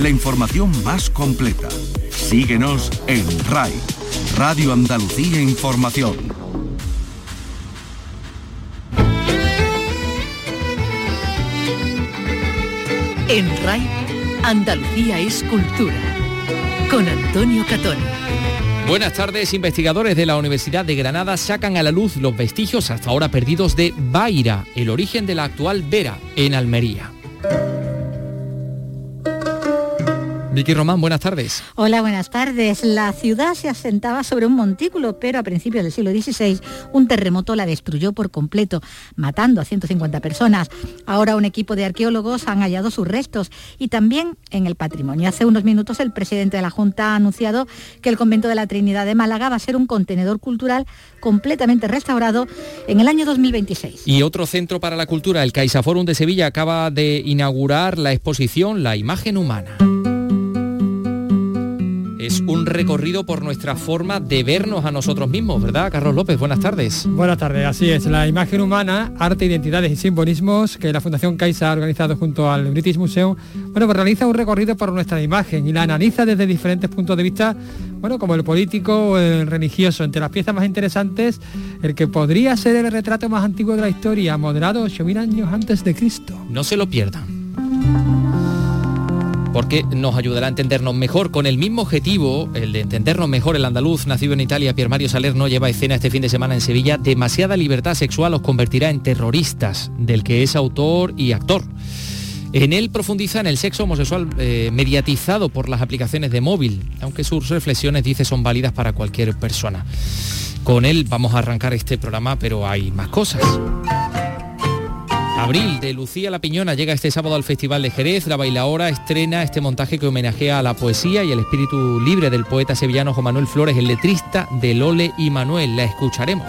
la información más completa. Síguenos en RAI, Radio Andalucía Información. En RAI, Andalucía es cultura. Con Antonio Catón. Buenas tardes, investigadores de la Universidad de Granada sacan a la luz los vestigios hasta ahora perdidos de Baira, el origen de la actual Vera, en Almería. Vicky Román, buenas tardes. Hola, buenas tardes. La ciudad se asentaba sobre un montículo, pero a principios del siglo XVI un terremoto la destruyó por completo, matando a 150 personas. Ahora un equipo de arqueólogos han hallado sus restos y también en el patrimonio. Hace unos minutos el presidente de la Junta ha anunciado que el convento de la Trinidad de Málaga va a ser un contenedor cultural completamente restaurado en el año 2026. Y otro centro para la cultura, el CaixaForum de Sevilla, acaba de inaugurar la exposición La imagen humana es un recorrido por nuestra forma de vernos a nosotros mismos, ¿verdad, Carlos López? Buenas tardes. Buenas tardes, así es. La imagen humana, arte, identidades y simbolismos que la Fundación Caixa ha organizado junto al British Museum, bueno, pues realiza un recorrido por nuestra imagen y la analiza desde diferentes puntos de vista, bueno, como el político o el religioso. Entre las piezas más interesantes, el que podría ser el retrato más antiguo de la historia, moderado 8.000 años antes de Cristo. No se lo pierdan porque nos ayudará a entendernos mejor. Con el mismo objetivo, el de entendernos mejor, el andaluz nacido en Italia, Pier Mario Salerno, lleva escena este fin de semana en Sevilla. Demasiada libertad sexual os convertirá en terroristas, del que es autor y actor. En él profundiza en el sexo homosexual eh, mediatizado por las aplicaciones de móvil, aunque sus reflexiones, dice, son válidas para cualquier persona. Con él vamos a arrancar este programa, pero hay más cosas. Abril de Lucía La Piñona llega este sábado al Festival de Jerez. La bailaora estrena este montaje que homenajea a la poesía y el espíritu libre del poeta sevillano Juan Manuel Flores, el letrista de Lole y Manuel. La escucharemos.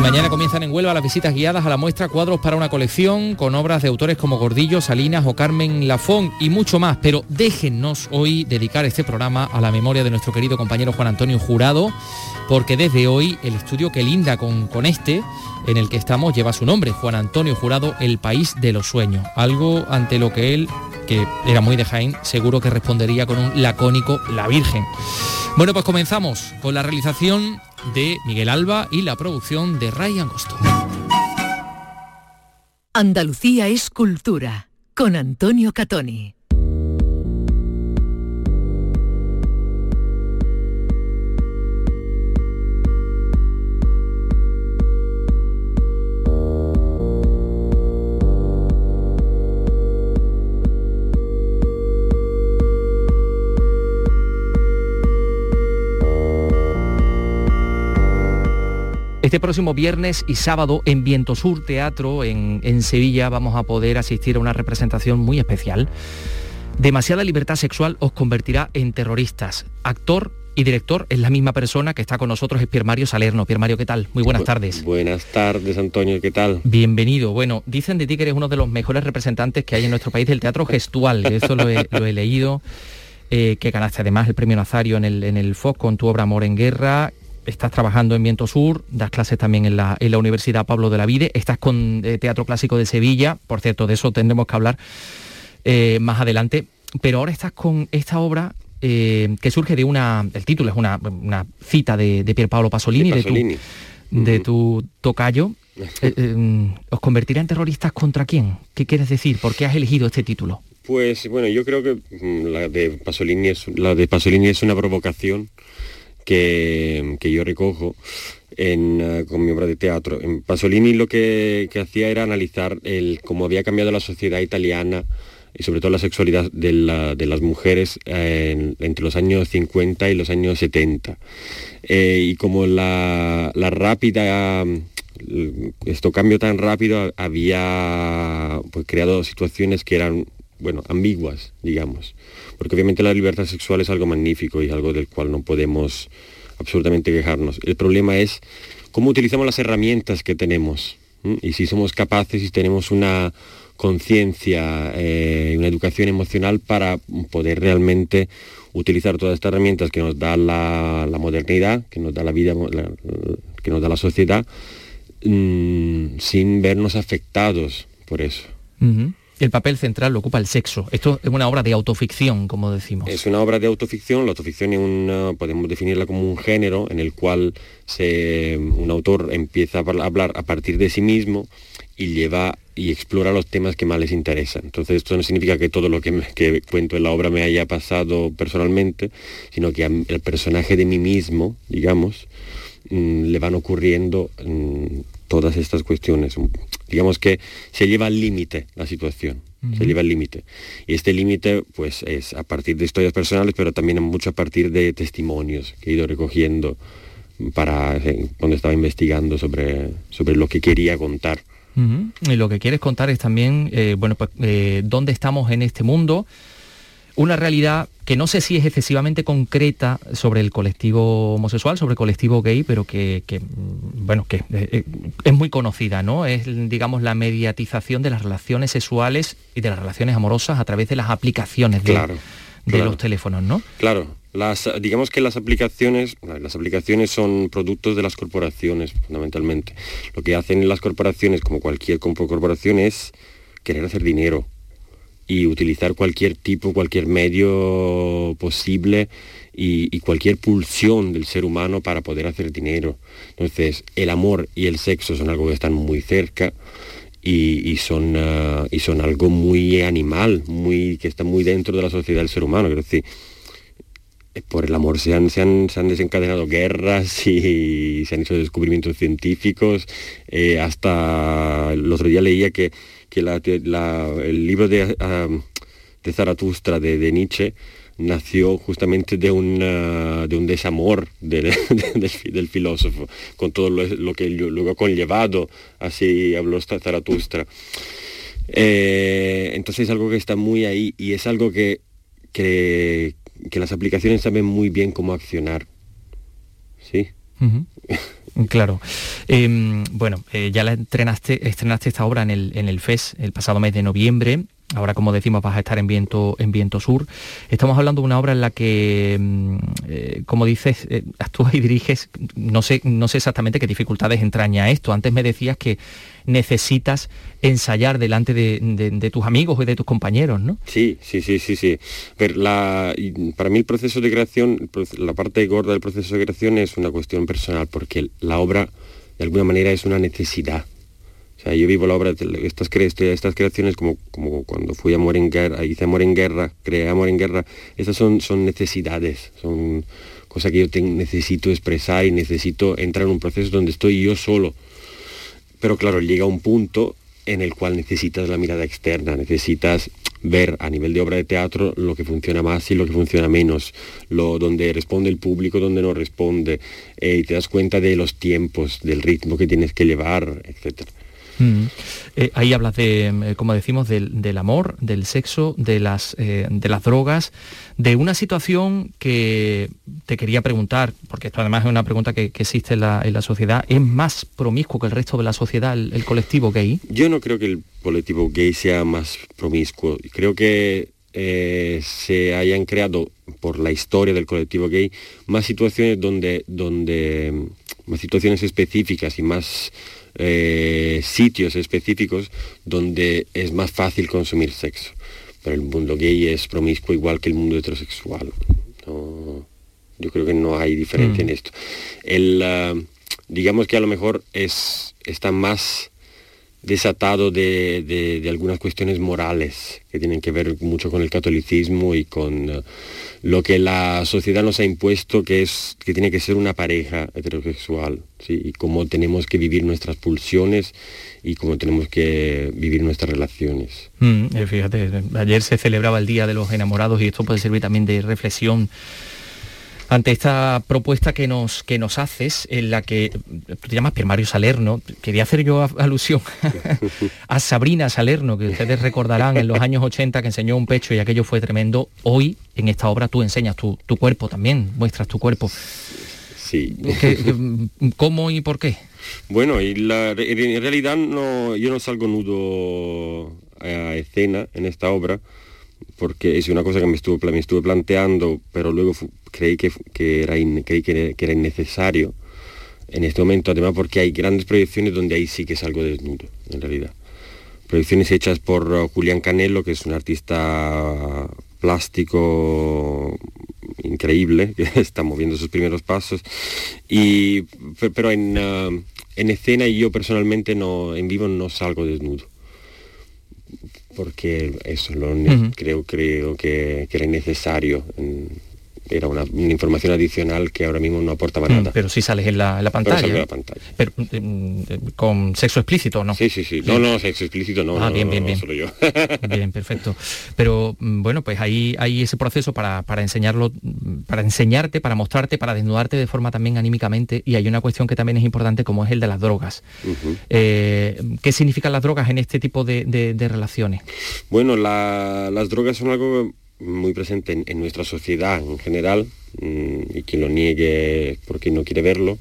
Mañana comienzan en Huelva las visitas guiadas a la muestra Cuadros para una colección con obras de autores como Gordillo, Salinas o Carmen Lafón y mucho más. Pero déjennos hoy dedicar este programa a la memoria de nuestro querido compañero Juan Antonio Jurado, porque desde hoy el estudio que linda con, con este en el que estamos lleva su nombre, Juan Antonio Jurado, El País de los Sueños. Algo ante lo que él, que era muy de Jaén, seguro que respondería con un lacónico La Virgen. Bueno, pues comenzamos con la realización de Miguel Alba y la producción de Ray Angosto. Andalucía es cultura, con Antonio Catoni. Este próximo viernes y sábado en Viento Sur Teatro en, en, Sevilla vamos a poder asistir a una representación muy especial. Demasiada libertad sexual os convertirá en terroristas. Actor y director es la misma persona que está con nosotros, es Piermario Salerno. Piermario, ¿qué tal? Muy buenas tardes. Buenas tardes, Antonio, ¿qué tal? Bienvenido. Bueno, dicen de ti que eres uno de los mejores representantes que hay en nuestro país del teatro gestual. Eso lo he, lo he leído. Eh, que ganaste además el premio Nazario en el, en el FOC con tu obra Amor en Guerra estás trabajando en Viento Sur, das clases también en la, Universidad Pablo de la Vide, estás con eh, Teatro Clásico de Sevilla, por cierto, de eso tendremos que hablar eh, más adelante, pero ahora estás con esta obra eh, que surge de una, el título es una, cita de, de Pier Paolo Pasolini, de, tu, de tu tocayo. ¿Os convertirá en terroristas contra quién? ¿Qué quieres decir? ¿Por qué has elegido este título? Pues bueno, yo creo que mm, la de Pasolini es, la de Pasolini es una provocación que, yo recojo eh, con mi obra de teatro. En Pasolini lo que, hacía era analizar cómo había cambiado la sociedad italiana y sobre todo la sexualidad de, las mujeres eh, entre los años 50 y los años 70. Eh, y como la, rápida esto cambio tan rápido había pues, creado situaciones que eran bueno ambiguas digamos porque obviamente la libertad sexual es algo magnífico y algo del cual no podemos absolutamente quejarnos. El problema es cómo utilizamos las herramientas que tenemos y si somos capaces y tenemos una conciencia, y eh, una educación emocional para poder realmente utilizar todas estas herramientas que nos da la, modernidad, que nos da la vida, que nos da la sociedad, mm, sin vernos afectados por eso. El papel central lo ocupa el sexo. Esto es una obra de autoficción, como decimos. Es una obra de autoficción. La autoficción es una, podemos definirla como un género en el cual un autor empieza a hablar a partir de sí mismo y lleva y explora los temas que más les interesan. Entonces esto no significa que todo lo que, que cuento en la obra me haya pasado personalmente, sino que el personaje de mí mismo, digamos, mm, le van ocurriendo mm, todas estas cuestiones. Digamos que se lleva al límite la situación, se lleva al límite. Y este límite pues es a partir de historias personales, pero también mucho a partir de testimonios que he ido recogiendo para eh, cuando estaba investigando sobre, sobre lo que quería contar. Y lo que quieres contar es también, eh, bueno, pues eh, dónde estamos en este mundo, una realidad que no sé si es excesivamente concreta sobre el colectivo homosexual, sobre el colectivo gay, pero que, mm, bueno, que eh, eh, es muy conocida, ¿no? Es, digamos, la mediatización de las relaciones sexuales y de las relaciones amorosas a través de las aplicaciones de, los teléfonos, ¿no? Claro. Las, digamos que las aplicaciones, las aplicaciones son productos de las corporaciones, fundamentalmente. Lo que hacen las corporaciones, como cualquier corporación, es querer hacer dinero y utilizar cualquier tipo, cualquier medio posible y, cualquier pulsión del ser humano para poder hacer dinero. Entonces, el amor y el sexo son algo que están muy cerca y, son, ah, y son algo muy animal, muy, que está muy dentro de la sociedad del ser humano. Quiero decir, eh, por el amor se han, se han, desencadenado guerras y se han hecho descubrimientos científicos. Eh, hasta el otro día leía que que el libro de, de Zaratustra de, Nietzsche nació justamente de, de un desamor del, filósofo, con todo lo, que luego ha conllevado, así habló Zaratustra. Eh, entonces es algo que está muy ahí y es algo que, que, las aplicaciones saben muy bien cómo accionar. ¿Sí? Claro. Em, bueno, eh, ya la estrenaste, esta obra en el, en el FES el pasado mes de noviembre. Ahora, como decimos, vas a estar en Viento, en Viento Sur. Estamos hablando de una obra en la que, mm, eh, como dices, eh, actúas y diriges, no sé, no sé exactamente qué dificultades entraña esto. Antes me decías que necesitas ensayar delante de, tus amigos y de tus compañeros, ¿no? Sí, sí, sí, sí, sí. Pero para mí el proceso de creación, la parte gorda del proceso de creación es una cuestión personal, porque la obra, de alguna manera, es una necesidad o sea, yo vivo la obra estas, estas creaciones como, como cuando fui a Amor en Guerra, hice Amor en Guerra, creé Amor en Guerra. Estas son, son necesidades, son cosas que yo necesito expresar y necesito entrar en un proceso donde estoy yo solo. Pero claro, llega un punto en el cual necesitas la mirada externa, necesitas ver a nivel de obra de teatro lo que funciona más y lo que funciona menos, lo donde responde el público, donde no responde, eh, y te das cuenta de los tiempos, del ritmo que tienes que llevar, etcétera. Mm. Eh, ahí hablas de, eh, como decimos, del, amor, del sexo, de las, eh, de las drogas, de una situación que te quería preguntar, porque esto además es una pregunta que, existe en la, sociedad, ¿es más promiscuo que el resto de la sociedad el, colectivo gay? Yo no creo que el colectivo gay sea más promiscuo. Creo que se hayan creado por la historia del colectivo gay más situaciones donde, donde más situaciones específicas y más eh, sitios específicos donde es más fácil consumir sexo. Pero el mundo gay es promiscuo igual que el mundo heterosexual. yo creo que no hay diferencia en mm. esto. El, ah, digamos que a lo mejor es, está más desatado de, algunas cuestiones morales que tienen que ver mucho con el catolicismo y con ah, lo que la sociedad nos ha impuesto, que es que tiene que ser una pareja heterosexual, ¿sí? y cómo tenemos que vivir nuestras pulsiones y cómo tenemos que vivir nuestras relaciones. Mm, eh, fíjate, ayer se celebraba el Día de los Enamorados y esto puede servir también de reflexión ante esta propuesta que nos, que nos haces, en la que te llamas Piermario Salerno, quería hacer yo alusión a Sabrina Salerno, que ustedes recordarán en los años 80 que enseñó un pecho y aquello fue tremendo. Hoy en esta obra tú enseñas tu, cuerpo también, muestras tu cuerpo. Sí. ¿Cómo y por qué? Bueno, y en realidad no, yo no salgo nudo a escena en esta obra, porque es una cosa que me estuve, me estuve planteando, pero luego creí, que, era creí que, era innecesario en este momento, además porque hay grandes proyecciones donde ahí sí que salgo desnudo, en realidad. proyecciones hechas por uh, Julián Canelo, que es un artista plástico increíble, que está moviendo sus primeros pasos. Y, pero en, uh, en escena yo personalmente no, en vivo no salgo desnudo. Porque eso lo creo, creo que, que, era necesario. En, era una, información adicional que ahora mismo no aportaba mm, nada. pero si sales en la, pantalla. Pero, mm, con sexo explícito, ¿no? Sí, sí, sí. No, no, sexo explícito no. Ah, bien, bien, bien. Solo yo. bien, perfecto. Pero mm, bueno, pues ahí hay ese proceso para, enseñarlo, para enseñarte, para mostrarte, para desnudarte de forma también anímicamente. Y hay una cuestión que también es importante como es el de las drogas. Eh, ¿Qué significan las drogas en este tipo de, relaciones? Bueno, las drogas son algo muy presente en, nuestra sociedad en general, mm, y quien lo niegue porque no quiere verlo.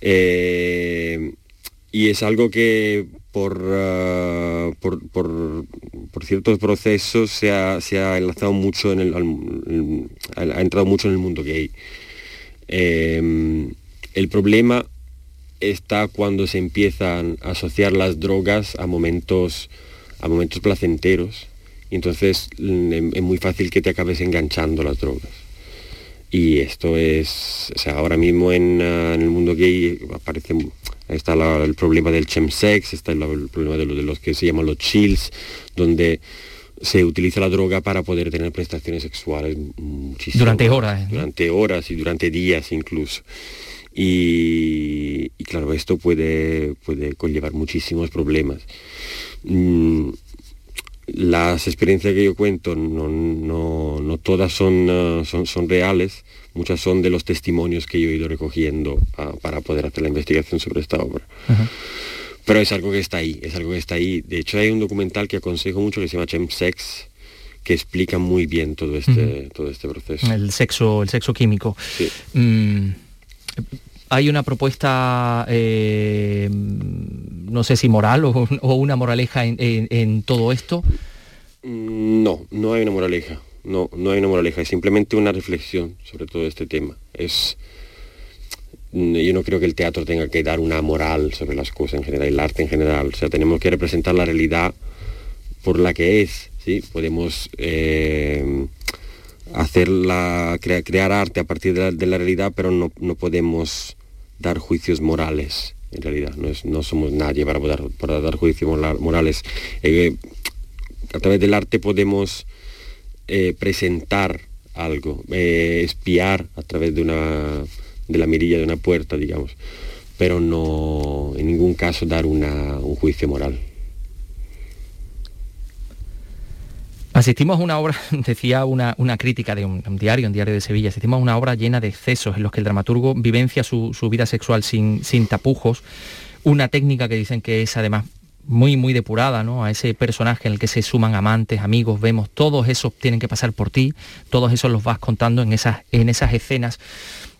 Eh, y es algo que por, ah, por, ciertos procesos se ha, enlazado mucho en el, ha entrado mucho en el mundo gay. Eh, el problema está cuando se empiezan a asociar las drogas a momentos, a momentos placenteros y entonces mm, es muy fácil que te acabes enganchando las drogas. Y esto es, o sea, ahora mismo en, ah, el mundo gay aparece, está el problema del chemsex, está el, problema de, de, los que se llaman los chills, donde se utiliza la droga para poder tener prestaciones sexuales muchísimo. Durante horas. ¿eh? Durante horas y durante días incluso. Y, claro, esto puede, puede conllevar muchísimos problemas. Mm, las experiencias que yo cuento no, todas son, son, son, reales, muchas son de los testimonios que yo he ido recogiendo ah, para poder hacer la investigación sobre esta obra. Pero es algo que está ahí, es algo que está ahí. De hecho hay un documental que aconsejo mucho que se llama Sex que explica muy bien todo este, todo este proceso. El sexo, el sexo químico. Mm, hay una propuesta, eh, no sé si moral o, una moraleja en, todo esto. Mm, no, no hay una moraleja. No, no hay una moraleja. Es simplemente una reflexión sobre todo este tema. Es, mm, yo no creo que el teatro tenga que dar una moral sobre las cosas en general, el arte en general. O sea, tenemos que representar la realidad por la que es. ¿sí? Podemos eh, hacer crear arte a partir de la, realidad, pero no, no podemos dar juicios morales, en realidad. No, es, no somos nadie para, poder, para dar juicios morales. Eh, a través del arte podemos eh, presentar algo, eh, espiar a través de, una, de la mirilla de una puerta, digamos, pero no en ningún caso dar una, un juicio moral. Asistimos a una obra, decía una, crítica de un, diario, un diario de Sevilla, asistimos a una obra llena de excesos en los que el dramaturgo vivencia su, vida sexual sin, sin, tapujos, una técnica que dicen que es además muy, muy depurada, ¿no? A ese personaje en el que se suman amantes, amigos, vemos, todos esos tienen que pasar por ti, todos esos los vas contando en esas, en esas escenas.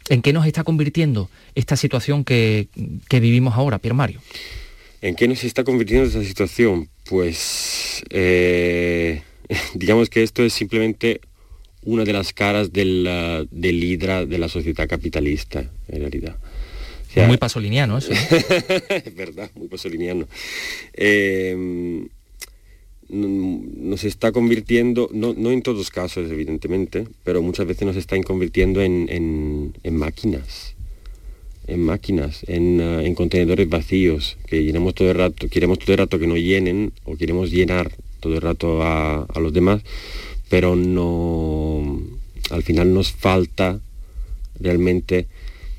¿En qué nos está convirtiendo esta situación que, vivimos ahora, Pierre Mario? ¿En qué nos está convirtiendo esta situación? Pues... Eh, digamos que esto es simplemente una de las caras del, del hidra de la sociedad capitalista, en realidad. muy pasoliniano eso. es verdad, muy pasoliniano. Em, nos está convirtiendo, no, en todos casos evidentemente, pero muchas veces nos está convirtiendo en, máquinas, en máquinas, en, uh, en, contenedores vacíos, que llenamos todo el rato, queremos todo el rato que nos llenen o queremos llenar todo el rato a, los demás, pero no, al final nos falta realmente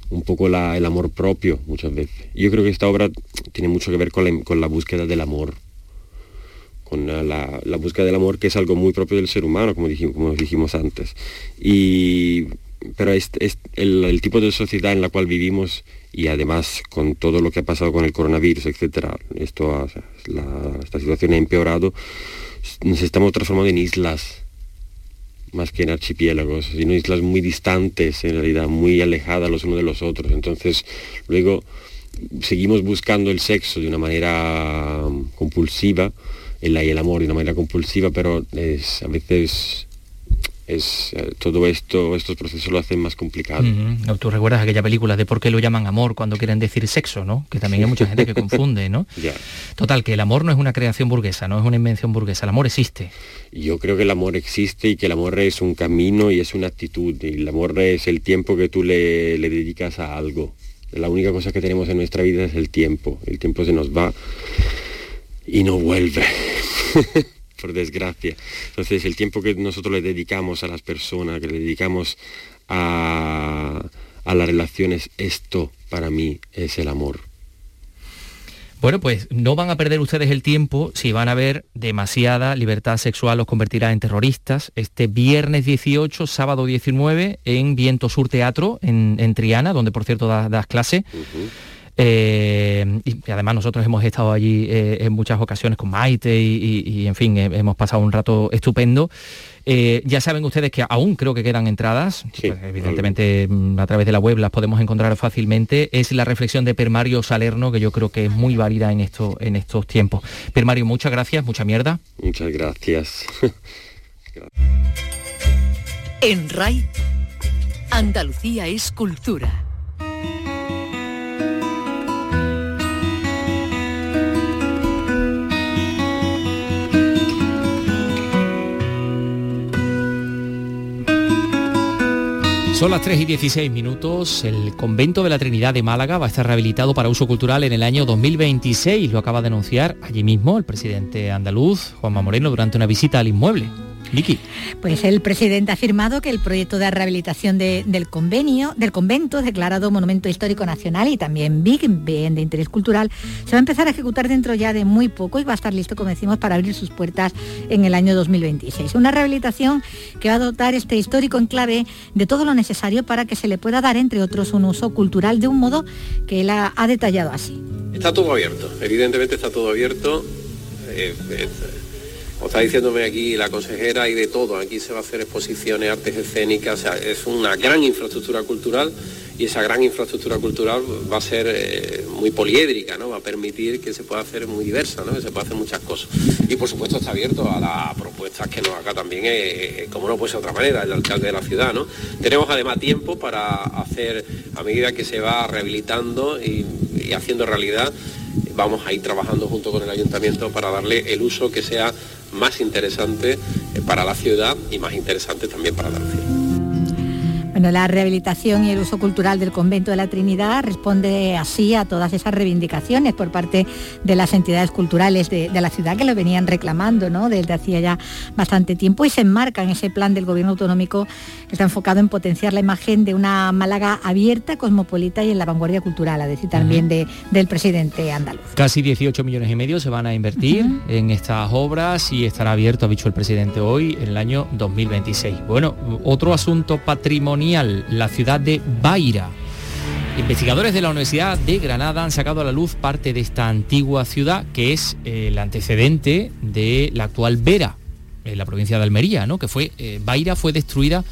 un poco el amor propio muchas veces. Yo creo que esta obra tiene mucho que ver con la, búsqueda del amor, con la, búsqueda del amor que es algo muy propio del ser humano, como dijimos, antes. Y, pero es, el, tipo de sociedad en la cual vivimos y además con todo lo que ha pasado con el coronavirus, etcétera, esto esta situación ha empeorado, nos estamos transformando en islas más que en archipiélagos, sino islas muy distantes en realidad, muy alejadas los unos de los otros. Entonces, luego seguimos buscando el sexo de una manera compulsiva, el, el amor de una manera compulsiva, pero es, a veces es eh, todo esto, estos procesos lo hacen más complicado. Tú recuerdas aquella película de por qué lo llaman amor cuando quieren decir sexo, ¿no? Que también hay mucha gente que confunde, ¿no? Total, que el amor no es una creación burguesa, no es una invención burguesa, el amor existe. Yo creo que el amor existe y que el amor es un camino y es una actitud. Y el amor es el tiempo que tú le, le dedicas a algo. La única cosa que tenemos en nuestra vida es el tiempo. El tiempo se nos va y no vuelve. por desgracia. Entonces el tiempo que nosotros le dedicamos a las personas, que le dedicamos a, a las relaciones, esto para mí es el amor. Bueno, pues no van a perder ustedes el tiempo si van a ver demasiada libertad sexual los convertirá en terroristas. Este viernes 18, sábado 19, en Viento Sur Teatro, en, Triana, donde por cierto das, clase. Eh, y además nosotros hemos estado allí eh, en muchas ocasiones con Maite y, en fin, hemos pasado un rato estupendo. Eh, ya saben ustedes que aún creo que quedan entradas, pues, evidentemente mm, a través de la web las podemos encontrar fácilmente. Es la reflexión de Permario Salerno, que yo creo que es muy válida en, esto, en estos tiempos. Permario, muchas gracias, mucha mierda. Muchas gracias. en RAI, Andalucía es cultura. Son las 3 y 16 minutos. El convento de la Trinidad de Málaga va a estar rehabilitado para uso cultural en el año 2026. Lo acaba de anunciar allí mismo el presidente andaluz, Juanma Moreno, durante una visita al inmueble. Vicky. Pues el presidente ha afirmado que el proyecto de rehabilitación del convenio, del convento, declarado Monumento Histórico Nacional y también Big, bien de interés cultural, se va a empezar a ejecutar dentro ya de muy poco y va a estar listo, como decimos, para abrir sus puertas en el año 2026. Una rehabilitación que va a dotar este histórico enclave de todo lo necesario para que se le pueda dar, entre otros, un uso cultural de un modo que él ha, detallado así. Está todo abierto, evidentemente está todo abierto. Eh, eh, como está diciéndome aquí la consejera, y de todo. Aquí se va a hacer exposiciones, artes escénicas, o sea, es una gran infraestructura cultural y esa gran infraestructura cultural va a ser eh, muy poliédrica, ¿no? Va a permitir que se pueda hacer muy diversa, ¿no? Que se pueda hacer muchas cosas. Y por supuesto está abierto a las propuestas que nos haga también, eh, eh, como no puede ser de otra manera, el alcalde de la ciudad, ¿no? Tenemos además tiempo para hacer, a medida que se va rehabilitando y, y haciendo realidad, vamos a ir trabajando junto con el ayuntamiento para darle el uso que sea más interesante eh, para la ciudad y más interesante también para Andalucía. Bueno, la rehabilitación y el uso cultural del convento de la Trinidad responde así a todas esas reivindicaciones por parte de las entidades culturales de, la ciudad que lo venían reclamando ¿no? desde hacía ya bastante tiempo y se enmarca en ese plan del gobierno autonómico que está enfocado en potenciar la imagen de una Málaga abierta, cosmopolita y en la vanguardia cultural, a decir también del presidente andaluz. Casi 18 millones y medio se van a invertir en estas obras y estará abierto, ha dicho el presidente hoy, en el año 2026. Bueno, otro asunto patrimonial la ciudad de Baira. Investigadores de la Universidad de Granada han sacado a la luz parte de esta antigua ciudad que es eh, el antecedente de la actual Vera, en la provincia de Almería, ¿no? que fue, eh, Baira fue destruida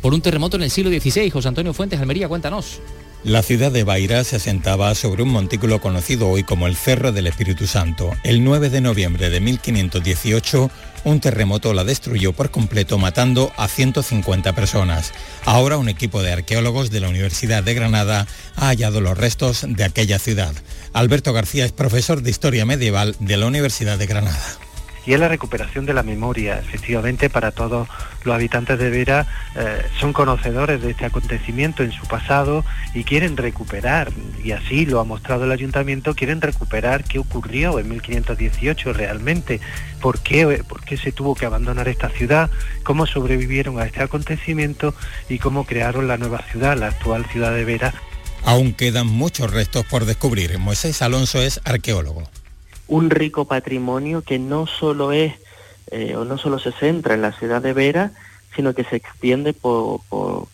por un terremoto en el siglo XVI. José Antonio Fuentes, Almería, cuéntanos. La ciudad de Baira se asentaba sobre un montículo conocido hoy como el Cerro del Espíritu Santo. El 9 de noviembre de 1518, un terremoto la destruyó por completo matando a 150 personas. Ahora un equipo de arqueólogos de la Universidad de Granada ha hallado los restos de aquella ciudad. Alberto García es profesor de Historia Medieval de la Universidad de Granada y es la recuperación de la memoria. Efectivamente, para todos los habitantes de Vera eh, son conocedores de este acontecimiento en su pasado y quieren recuperar, y así lo ha mostrado el ayuntamiento, quieren recuperar qué ocurrió en 1518 realmente, por qué, por qué se tuvo que abandonar esta ciudad, cómo sobrevivieron a este acontecimiento y cómo crearon la nueva ciudad, la actual ciudad de Vera. Aún quedan muchos restos por descubrir. Moisés Alonso es arqueólogo un rico patrimonio que no solo es eh, o no solo se centra en la ciudad de Vera, sino que se extiende por,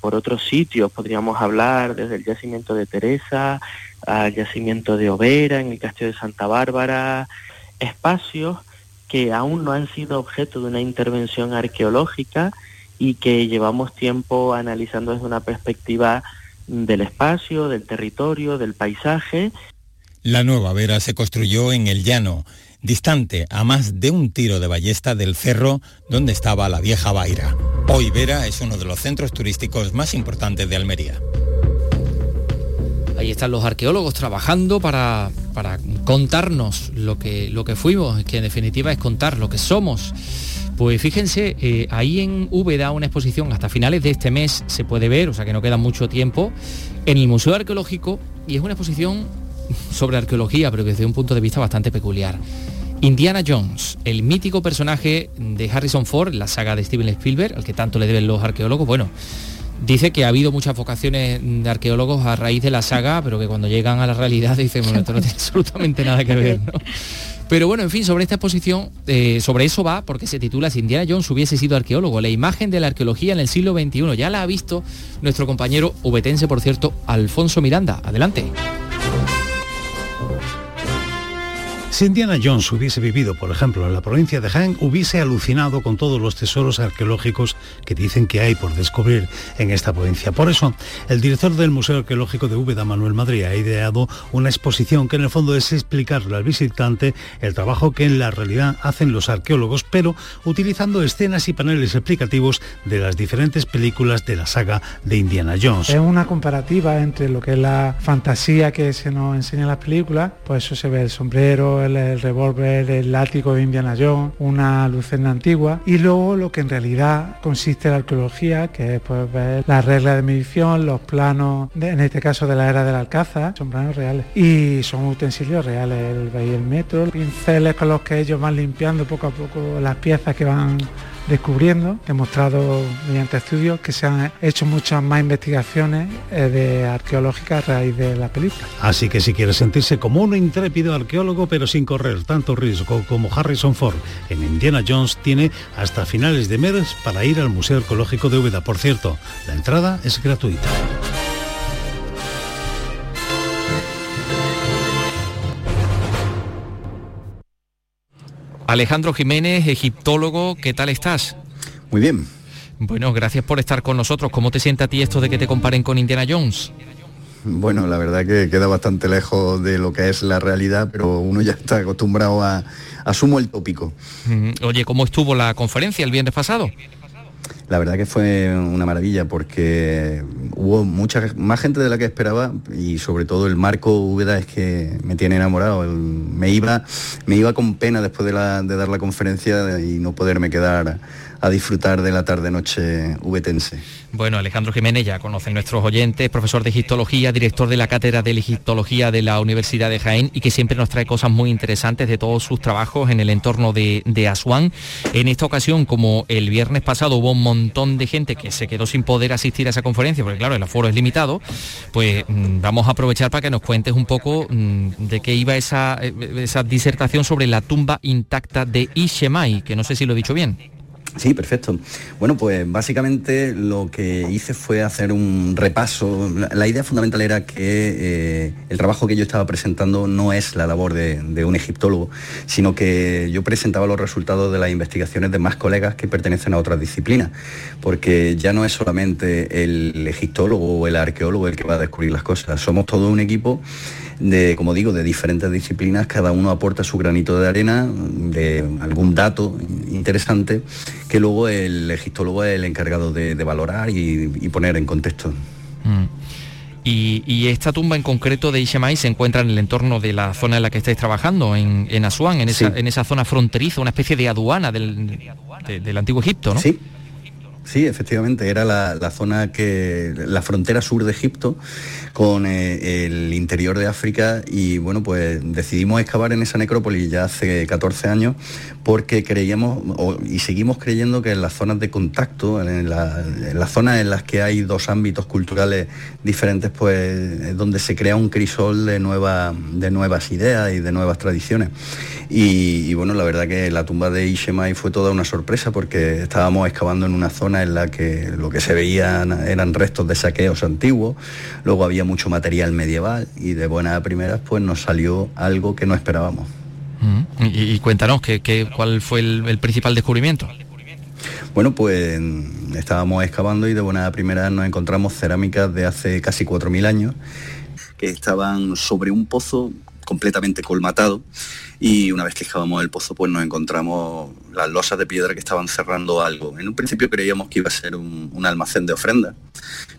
otros sitios. Podríamos hablar desde el yacimiento de Teresa al yacimiento de Overa, en el castillo de Santa Bárbara, espacios que aún no han sido objeto de una intervención arqueológica y que llevamos tiempo analizando desde una perspectiva del espacio, del territorio, del paisaje la nueva vera se construyó en el llano, distante a más de un tiro de ballesta del cerro donde estaba la vieja Baira. Hoy Vera es uno de los centros turísticos más importantes de Almería. Ahí están los arqueólogos trabajando para, para contarnos lo que, lo que fuimos, que en definitiva es contar lo que somos. Pues fíjense, eh, ahí en Úbeda una exposición hasta finales de este mes se puede ver, o sea que no queda mucho tiempo, en el Museo Arqueológico y es una exposición sobre arqueología, pero desde un punto de vista bastante peculiar. Indiana Jones, el mítico personaje de Harrison Ford, la saga de Steven Spielberg, al que tanto le deben los arqueólogos, bueno, dice que ha habido muchas vocaciones de arqueólogos a raíz de la saga, pero que cuando llegan a la realidad dicen, bueno, esto no tiene absolutamente nada que ver. Pero bueno, en fin, sobre esta exposición, eh, sobre eso va, porque se titula Si Indiana Jones hubiese sido arqueólogo, la imagen de la arqueología en el siglo XXI. Ya la ha visto nuestro compañero ubetense, por cierto, Alfonso Miranda. Adelante. Si Indiana Jones hubiese vivido, por ejemplo, en la provincia de Jaén, hubiese alucinado con todos los tesoros arqueológicos que dicen que hay por descubrir en esta provincia. Por eso, el director del Museo Arqueológico de Úbeda, Manuel Madrid, ha ideado una exposición que en el fondo es explicarle al visitante el trabajo que en la realidad hacen los arqueólogos, pero utilizando escenas y paneles explicativos de las diferentes películas de la saga de Indiana Jones. Es una comparativa entre lo que es la fantasía que se nos enseña en las películas, pues eso se ve el sombrero, el, revólver, el látigo de Indiana Jones, una lucerna antigua. Y luego lo que en realidad consiste en la arqueología, que es pues, ver las reglas de medición, los planos, en este caso de la era del Alcázar, son planos reales. Y son utensilios reales, el, el metro, pinceles con los que ellos van limpiando poco a poco las piezas que van descubriendo, demostrado mediante estudios que se han hecho muchas más investigaciones eh, de arqueológicas a raíz de la película. Así que si quieres sentirse como un intrépido arqueólogo pero sin correr tanto riesgo como Harrison Ford en Indiana Jones, tiene hasta finales de mes para ir al Museo Arqueológico de Úbeda. Por cierto, la entrada es gratuita. Alejandro Jiménez, egiptólogo, ¿qué tal estás? Muy bien. Bueno, gracias por estar con nosotros. ¿Cómo te sienta a ti esto de que te comparen con Indiana Jones? Bueno, la verdad que queda bastante lejos de lo que es la realidad, pero uno ya está acostumbrado a, asumo el tópico. Oye, ¿cómo estuvo la conferencia el viernes pasado? La verdad que fue una maravilla porque hubo mucha más gente de la que esperaba y sobre todo el Marco Úbeda es que me tiene enamorado. Me iba, me iba con pena después de, de dar la conferencia y no poderme quedar a disfrutar de la tarde-noche ubetense. Bueno, Alejandro Jiménez ya conocen nuestros oyentes, profesor de Egiptología, director de la Cátedra de Egiptología de la Universidad de Jaén y que siempre nos trae cosas muy interesantes de todos sus trabajos en el entorno de, de Asuán. En esta ocasión, como el viernes pasado hubo un montón de gente que se quedó sin poder asistir a esa conferencia, porque claro, el aforo es limitado, pues mm, vamos a aprovechar para que nos cuentes un poco mm, de qué iba esa, eh, esa disertación sobre la tumba intacta de Ishemai, que no sé si lo he dicho bien. Sí, perfecto. Bueno, pues básicamente lo que hice fue hacer un repaso. La, idea fundamental era que eh, el trabajo que yo estaba presentando no es la labor de, un egiptólogo, sino que yo presentaba los resultados de las investigaciones de más colegas que pertenecen a otras disciplinas, porque ya no es solamente el egiptólogo o el arqueólogo el que va a descubrir las cosas, somos todo un equipo de, como digo, de diferentes disciplinas, cada uno aporta su granito de arena, de algún dato interesante, que luego el egiptólogo es el encargado de, valorar y, poner en contexto. Mm. Y, esta tumba en concreto de Ishemai se encuentra en el entorno de la zona en la que estáis trabajando, en, en Asuán, en esa, en esa zona fronteriza, una especie de aduana del, del antiguo Egipto, ¿no? Sí, Sí, efectivamente, era la, zona que, la frontera sur de Egipto con eh, el interior de África y bueno, pues decidimos excavar en esa necrópolis ya hace 14 años porque creíamos y seguimos creyendo que en las zonas de contacto, en, las zonas en las que hay dos ámbitos culturales diferentes, pues es donde se crea un crisol de, de nuevas ideas y de nuevas tradiciones. Y, bueno, la verdad que la tumba de Ishemai fue toda una sorpresa porque estábamos excavando en una zona en la que lo que se veían eran restos de saqueos antiguos, luego había mucho material medieval y de buenas primeras pues nos salió algo que no esperábamos. Mm. Y, cuéntanos, ¿qué, cuál fue el, principal descubrimiento? Bueno, pues estábamos excavando y de buena primera nos encontramos cerámicas de hace casi 4.000 años que estaban sobre un pozo completamente colmatado y una vez que excavamos el pozo pues nos encontramos las losas de piedra que estaban cerrando algo. En un principio creíamos que iba a ser un, almacén de ofrenda,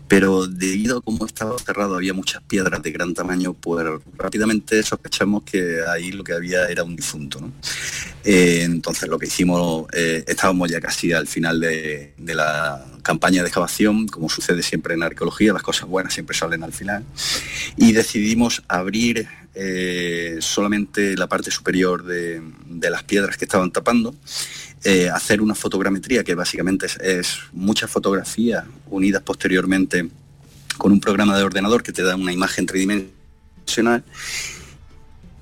pero debido a cómo estaba cerrado había muchas piedras de gran tamaño, pues rápidamente sospechamos que ahí lo que había era un difunto. Eh, entonces lo que hicimos, eh, estábamos ya casi al final de la campaña de excavación, como sucede siempre en arqueología, las cosas buenas siempre salen al final, y decidimos abrir eh, solamente la parte superior de, las piedras que estaban tapando, eh, hacer una fotogrametría que básicamente es, es muchas fotografías unidas posteriormente con un programa de ordenador que te da una imagen tridimensional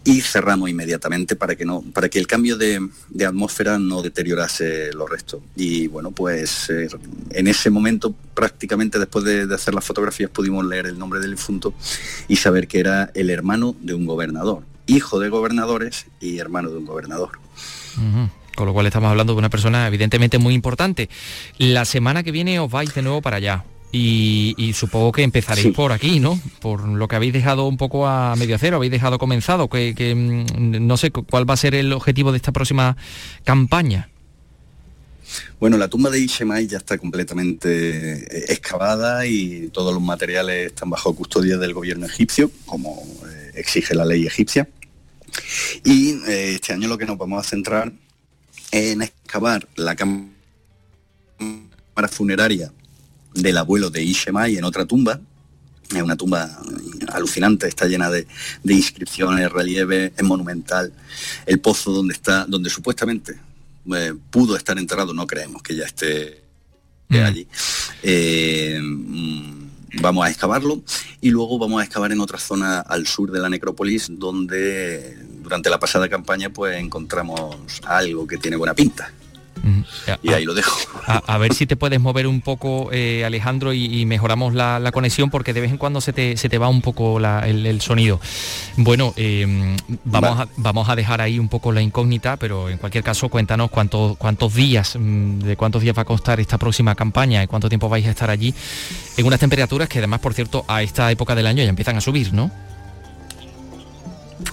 y cerramos inmediatamente para que no para que el cambio de, atmósfera no deteriorase los restos. Y bueno pues eh, en ese momento prácticamente después de, hacer las fotografías pudimos leer el nombre del difunto y saber que era el hermano de un gobernador hijo de gobernadores y hermano de un gobernador. Con lo cual estamos hablando de una persona evidentemente muy importante. La semana que viene os vais de nuevo para allá y, y, supongo que empezaréis sí. por aquí, ¿no? Por lo que habéis dejado un poco a medio cero, habéis dejado comenzado, que, que mm, no sé cuál va a ser el objetivo de esta próxima campaña. Bueno, la tumba de Ishemai ya está completamente excavada y todos los materiales están bajo custodia del gobierno egipcio, como eh, exige la ley egipcia. Y eh, este año lo que nos vamos a centrar en excavar la cámara funeraria del abuelo de Ishemai en otra tumba. Es una tumba alucinante, está llena de, de inscripciones, relieve, es monumental. El pozo donde está, donde supuestamente eh, pudo estar enterrado, no creemos que ya esté mm. allí. Eh, vamos a excavarlo y luego vamos a excavar en otra zona al sur de la necrópolis donde durante la pasada campaña pues encontramos algo que tiene buena pinta. Y ahí lo dejo. A, a, ver si te puedes mover un poco, eh, Alejandro, y, y mejoramos la, la, conexión porque de vez en cuando se te, se te va un poco la, el, el, sonido. Bueno, eh, vamos, vale. a, vamos a dejar ahí un poco la incógnita, pero en cualquier caso cuéntanos cuántos, cuántos días, mm, de cuántos días va a costar esta próxima campaña y cuánto tiempo vais a estar allí en unas temperaturas que además, por cierto, a esta época del año ya empiezan a subir, ¿no?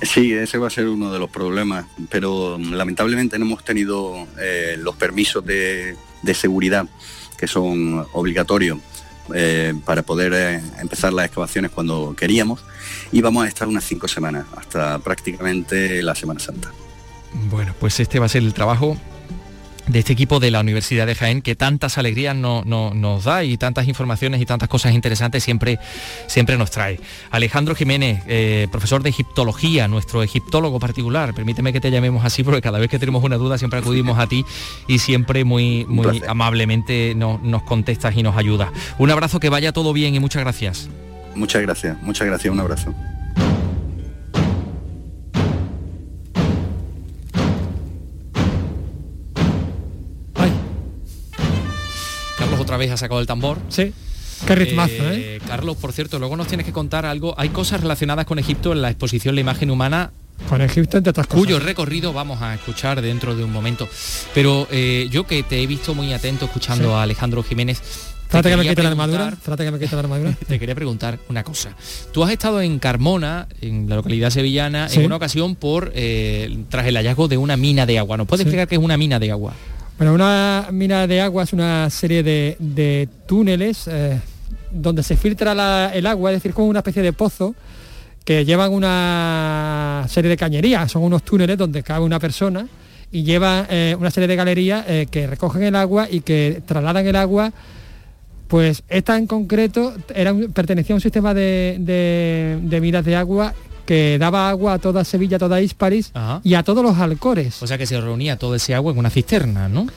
Sí, ese va a ser uno de los problemas, pero mm, lamentablemente no hemos tenido eh, los permisos de, de, seguridad que son obligatorios eh, para poder eh, empezar las excavaciones cuando queríamos y vamos a estar unas cinco semanas, hasta prácticamente la Semana Santa. Bueno, pues este va a ser el trabajo de este equipo de la Universidad de Jaén que tantas alegrías no, no, nos da y tantas informaciones y tantas cosas interesantes siempre, siempre nos trae. Alejandro Jiménez, eh, profesor de egiptología, nuestro egiptólogo particular, permíteme que te llamemos así porque cada vez que tenemos una duda siempre acudimos a ti y siempre muy, muy amablemente no, nos contestas y nos ayudas. Un abrazo, que vaya todo bien y muchas gracias. Muchas gracias, muchas gracias, un abrazo. Otra vez ha sacado el tambor. Sí. Qué ritmazo, ¿eh? ¿eh? Carlos, por cierto, luego nos tienes que contar algo. Hay cosas relacionadas con Egipto en la exposición La imagen humana. Con Egipto, entre otras cosas. Cuyo recorrido vamos a escuchar dentro de un momento. Pero eh, yo que te he visto muy atento escuchando sí. a Alejandro Jiménez. Trata que me quite la armadura. Trata que me quite la armadura. te quería preguntar una cosa. Tú has estado en Carmona, en la localidad sevillana, sí. en una ocasión por eh, tras el hallazgo de una mina de agua. ¿Nos puedes sí. explicar qué es una mina de agua? Bueno, una mina de agua es una serie de, de túneles eh, donde se filtra el agua, es decir, como una especie de pozo que llevan una serie de cañerías, son unos túneles donde cabe una persona y lleva eh, una serie de galerías eh, que recogen el agua y que trasladan el agua. Pues esta en concreto era, pertenecía a un sistema de, de, de minas de agua que daba agua a toda Sevilla, a toda Hispalis Ajá. y a todos los alcores. O sea que se reunía todo ese agua en una cisterna, ¿no?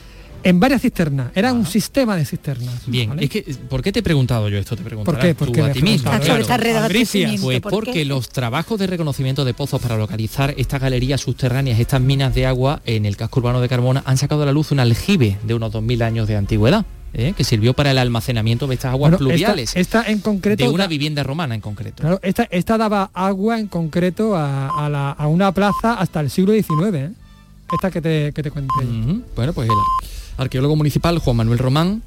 En varias cisternas, era Ajá. un sistema de cisternas. Bien, ¿vale? es que, ¿por qué te he preguntado yo esto? Te ¿Por qué? Porque a ti mismo. Claro. Pues porque los trabajos de reconocimiento de pozos para localizar estas galerías subterráneas, estas minas de agua en el casco urbano de Carmona, han sacado a la luz un aljibe de unos 2.000 años de antigüedad. ¿Eh? que sirvió para el almacenamiento de estas aguas bueno, pluviales. Esta, esta, en concreto... De una vivienda romana en concreto. Claro, esta, esta daba agua en concreto a, a, la, a, una plaza hasta el siglo XIX. ¿eh? Esta que te, que te. Uh -huh. Bueno, pues el arqueólogo municipal Juan Manuel Román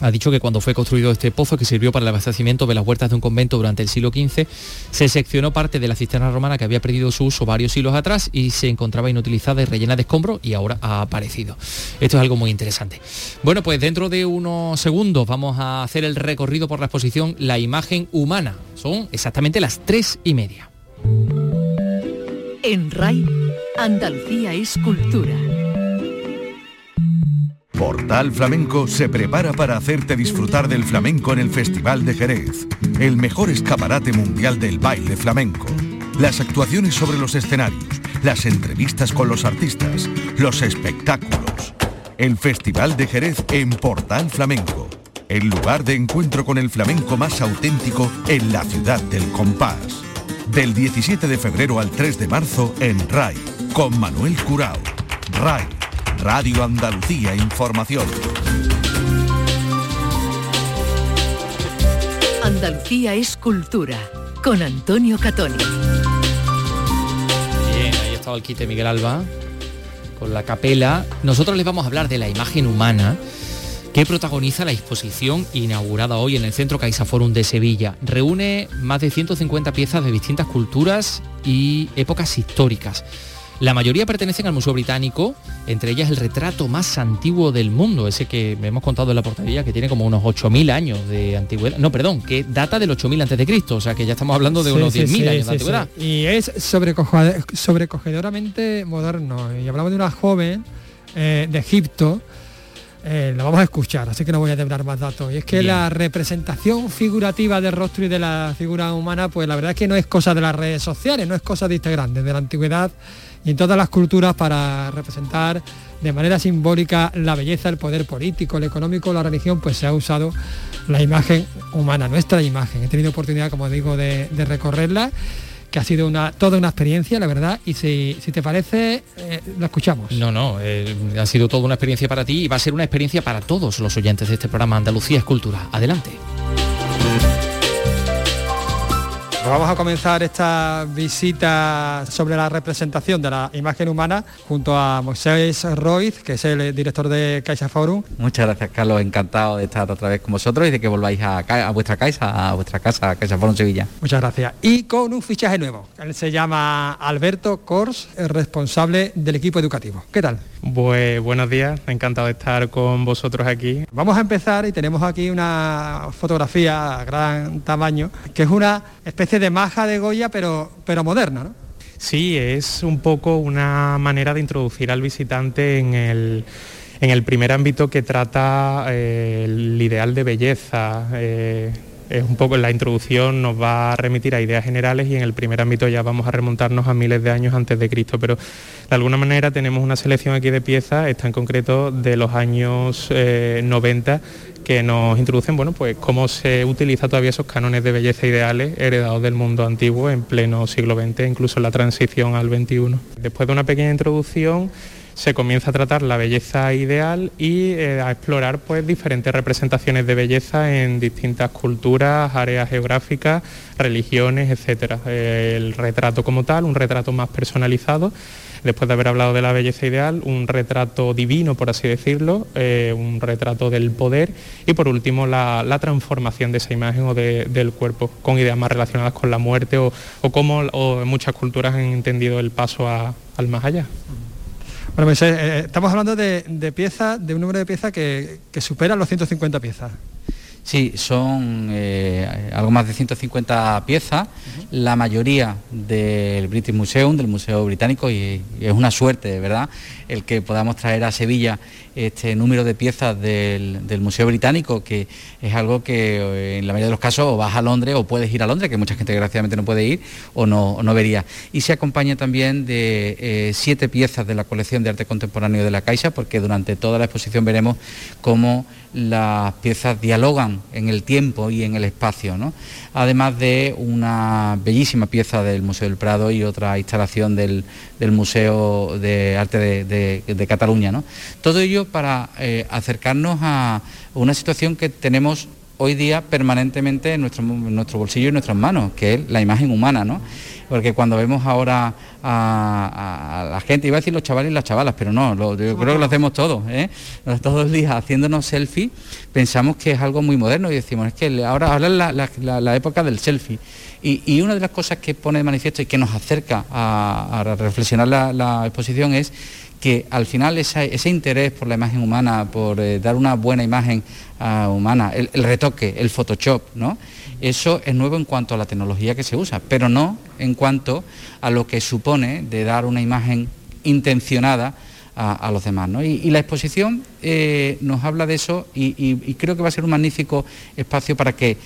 ha dicho que cuando fue construido este pozo que sirvió para el abastecimiento de las huertas de un convento durante el siglo XV, se seccionó parte de la cisterna romana que había perdido su uso varios siglos atrás y se encontraba inutilizada y rellena de escombros y ahora ha aparecido. Esto es algo muy interesante. Bueno, pues dentro de unos segundos vamos a hacer el recorrido por la exposición La imagen humana. Son exactamente las tres y media. En RAI, Andalucía es cultura. Portal Flamenco se prepara para hacerte disfrutar del flamenco en el Festival de Jerez, el mejor escaparate mundial del baile flamenco. Las actuaciones sobre los escenarios, las entrevistas con los artistas, los espectáculos. El Festival de Jerez en Portal Flamenco, el lugar de encuentro con el flamenco más auténtico en la ciudad del compás. Del 17 de febrero al 3 de marzo en RAI, con Manuel Curao. RAI Radio Andalucía Información. Andalucía es cultura, con Antonio Catoni. Bien, ahí estaba el quite Miguel Alba, con la capela. Nosotros les vamos a hablar de la imagen humana que protagoniza la exposición inaugurada hoy en el Centro Caixa Forum de Sevilla. Reúne más de 150 piezas de distintas culturas y épocas históricas. La mayoría pertenecen al Museo Británico, entre ellas el retrato más antiguo del mundo, ese que me hemos contado en la portería, que tiene como unos 8.000 años de antigüedad. No, perdón, que data del 8.000 antes de Cristo, o sea que ya estamos hablando de unos 10.000 años de antigüedad. Y es sobrecogedoramente moderno. Y hablamos de una joven eh, de Egipto, eh, lo vamos a escuchar, así que no voy a develar más datos. Y es que la representación figurativa del rostro y de la figura humana, pues la verdad es que no es cosa de las redes sociales, no es cosa de Instagram, desde la antigüedad y en todas las culturas para representar de manera simbólica la belleza, el poder político, el económico, la religión, pues se ha usado la imagen humana, nuestra imagen. He tenido oportunidad, como digo, de, recorrerla que ha sido una, toda una experiencia, la verdad, y si, te parece, eh, la escuchamos. No, no, eh, ha sido toda una experiencia para ti y va a ser una experiencia para todos los oyentes de este programa Andalucía Escultura. Adelante. Pues vamos a comenzar esta visita sobre la representación de la imagen humana junto a Moisés Roiz, que es el director de Caixa Forum. Muchas gracias, Carlos. Encantado de estar otra vez con vosotros y de que volváis a, vuestra Caixa, a vuestra casa, Caixa Forum Sevilla. Muchas gracias. Y con un fichaje nuevo. Él se llama Alberto Cors, el responsable del equipo educativo. ¿Qué tal? Pues buenos días, encantado de estar con vosotros aquí. Vamos a empezar y tenemos aquí una fotografía a gran tamaño, que es una especie de maja de Goya, pero, pero moderna, ¿no? Sí, es un poco una manera de introducir al visitante en el, en el primer ámbito que trata eh, el ideal de belleza. Eh, es un poco la introducción nos va a remitir a ideas generales y en el primer ámbito ya vamos a remontarnos a miles de años antes de Cristo, pero de alguna manera tenemos una selección aquí de piezas, está en concreto de los años 90 eh, que nos introducen, bueno, pues cómo se utiliza todavía esos cánones de belleza ideales heredados del mundo antiguo en pleno siglo XX, incluso la transición al XXI. Después de una pequeña introducción, se comienza a tratar la belleza ideal y eh, a explorar pues diferentes representaciones de belleza en distintas culturas, áreas geográficas, religiones, etcétera. el retrato como tal, un retrato más personalizado después de haber hablado de la belleza ideal, un retrato divino, por así decirlo, eh, un retrato del poder y por último la, transformación de esa imagen o del cuerpo, con ideas más relacionadas con la muerte o, cómo en muchas culturas han entendido el paso al más allá. Bueno, pues, eh, eh, estamos hablando de, piezas, de un número de piezas que, que supera los 150 piezas. Sí, son eh, algo más de 150 piezas, la mayoría del British Museum, del Museo Británico, y, es una suerte, de verdad, el que podamos traer a Sevilla este número de piezas del, Museo Británico, que es algo que eh, en la mayoría de los casos o vas a Londres o puedes ir a Londres, que mucha gente desgraciadamente no puede ir o no, no vería. Y se acompaña también de eh, siete piezas de la colección de arte contemporáneo de la Caixa, porque durante toda la exposición veremos cómo las piezas dialogan en el tiempo y en el espacio, además de una bellísima pieza del Museo del Prado y otra instalación del, Museo de Arte de, Cataluña. Todo ello para eh, acercarnos a una situación que tenemos hoy día permanentemente en nuestro, nuestro bolsillo y en nuestras manos, que es la imagen humana. Porque cuando vemos ahora a, la gente, iba a decir los chavales y las chavalas, pero no, yo creo que lo hacemos todos, ¿eh? todos los días haciéndonos selfie, pensamos que es algo muy moderno y decimos, es que ahora, ahora es la, época del selfie. Y, una de las cosas que pone de manifiesto y que nos acerca a, reflexionar la, exposición es que al final ese interés por la imagen humana, por eh, dar una buena imagen ah, humana, el, el, retoque, el Photoshop, ¿no? Eso es nuevo en cuanto a la tecnología que se usa, pero no en cuanto a lo que supone de dar una imagen intencionada a, los demás. Y, la exposición eh, nos habla de eso y, creo que va a ser un magnífico espacio para que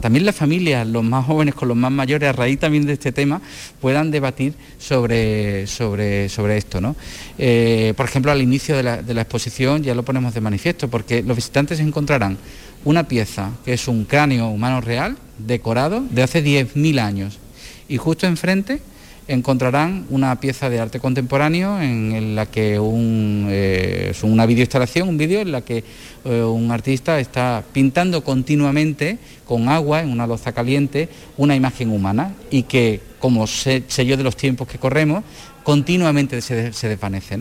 también las familias, los más jóvenes con los más mayores, a raíz también de este tema, puedan debatir sobre, sobre, sobre esto. Eh, por ejemplo, al inicio de la, de la exposición ya lo ponemos de manifiesto, porque los visitantes encontrarán una pieza que es un cráneo humano real, decorado, de hace 10.000 años. Y justo enfrente encontrarán una pieza de arte contemporáneo en, la que eh, es una videoinstalación, un vídeo en la que eh, un artista está pintando continuamente con agua en una loza caliente una imagen humana y que, como yo de los tiempos que corremos, continuamente se, se desvanece.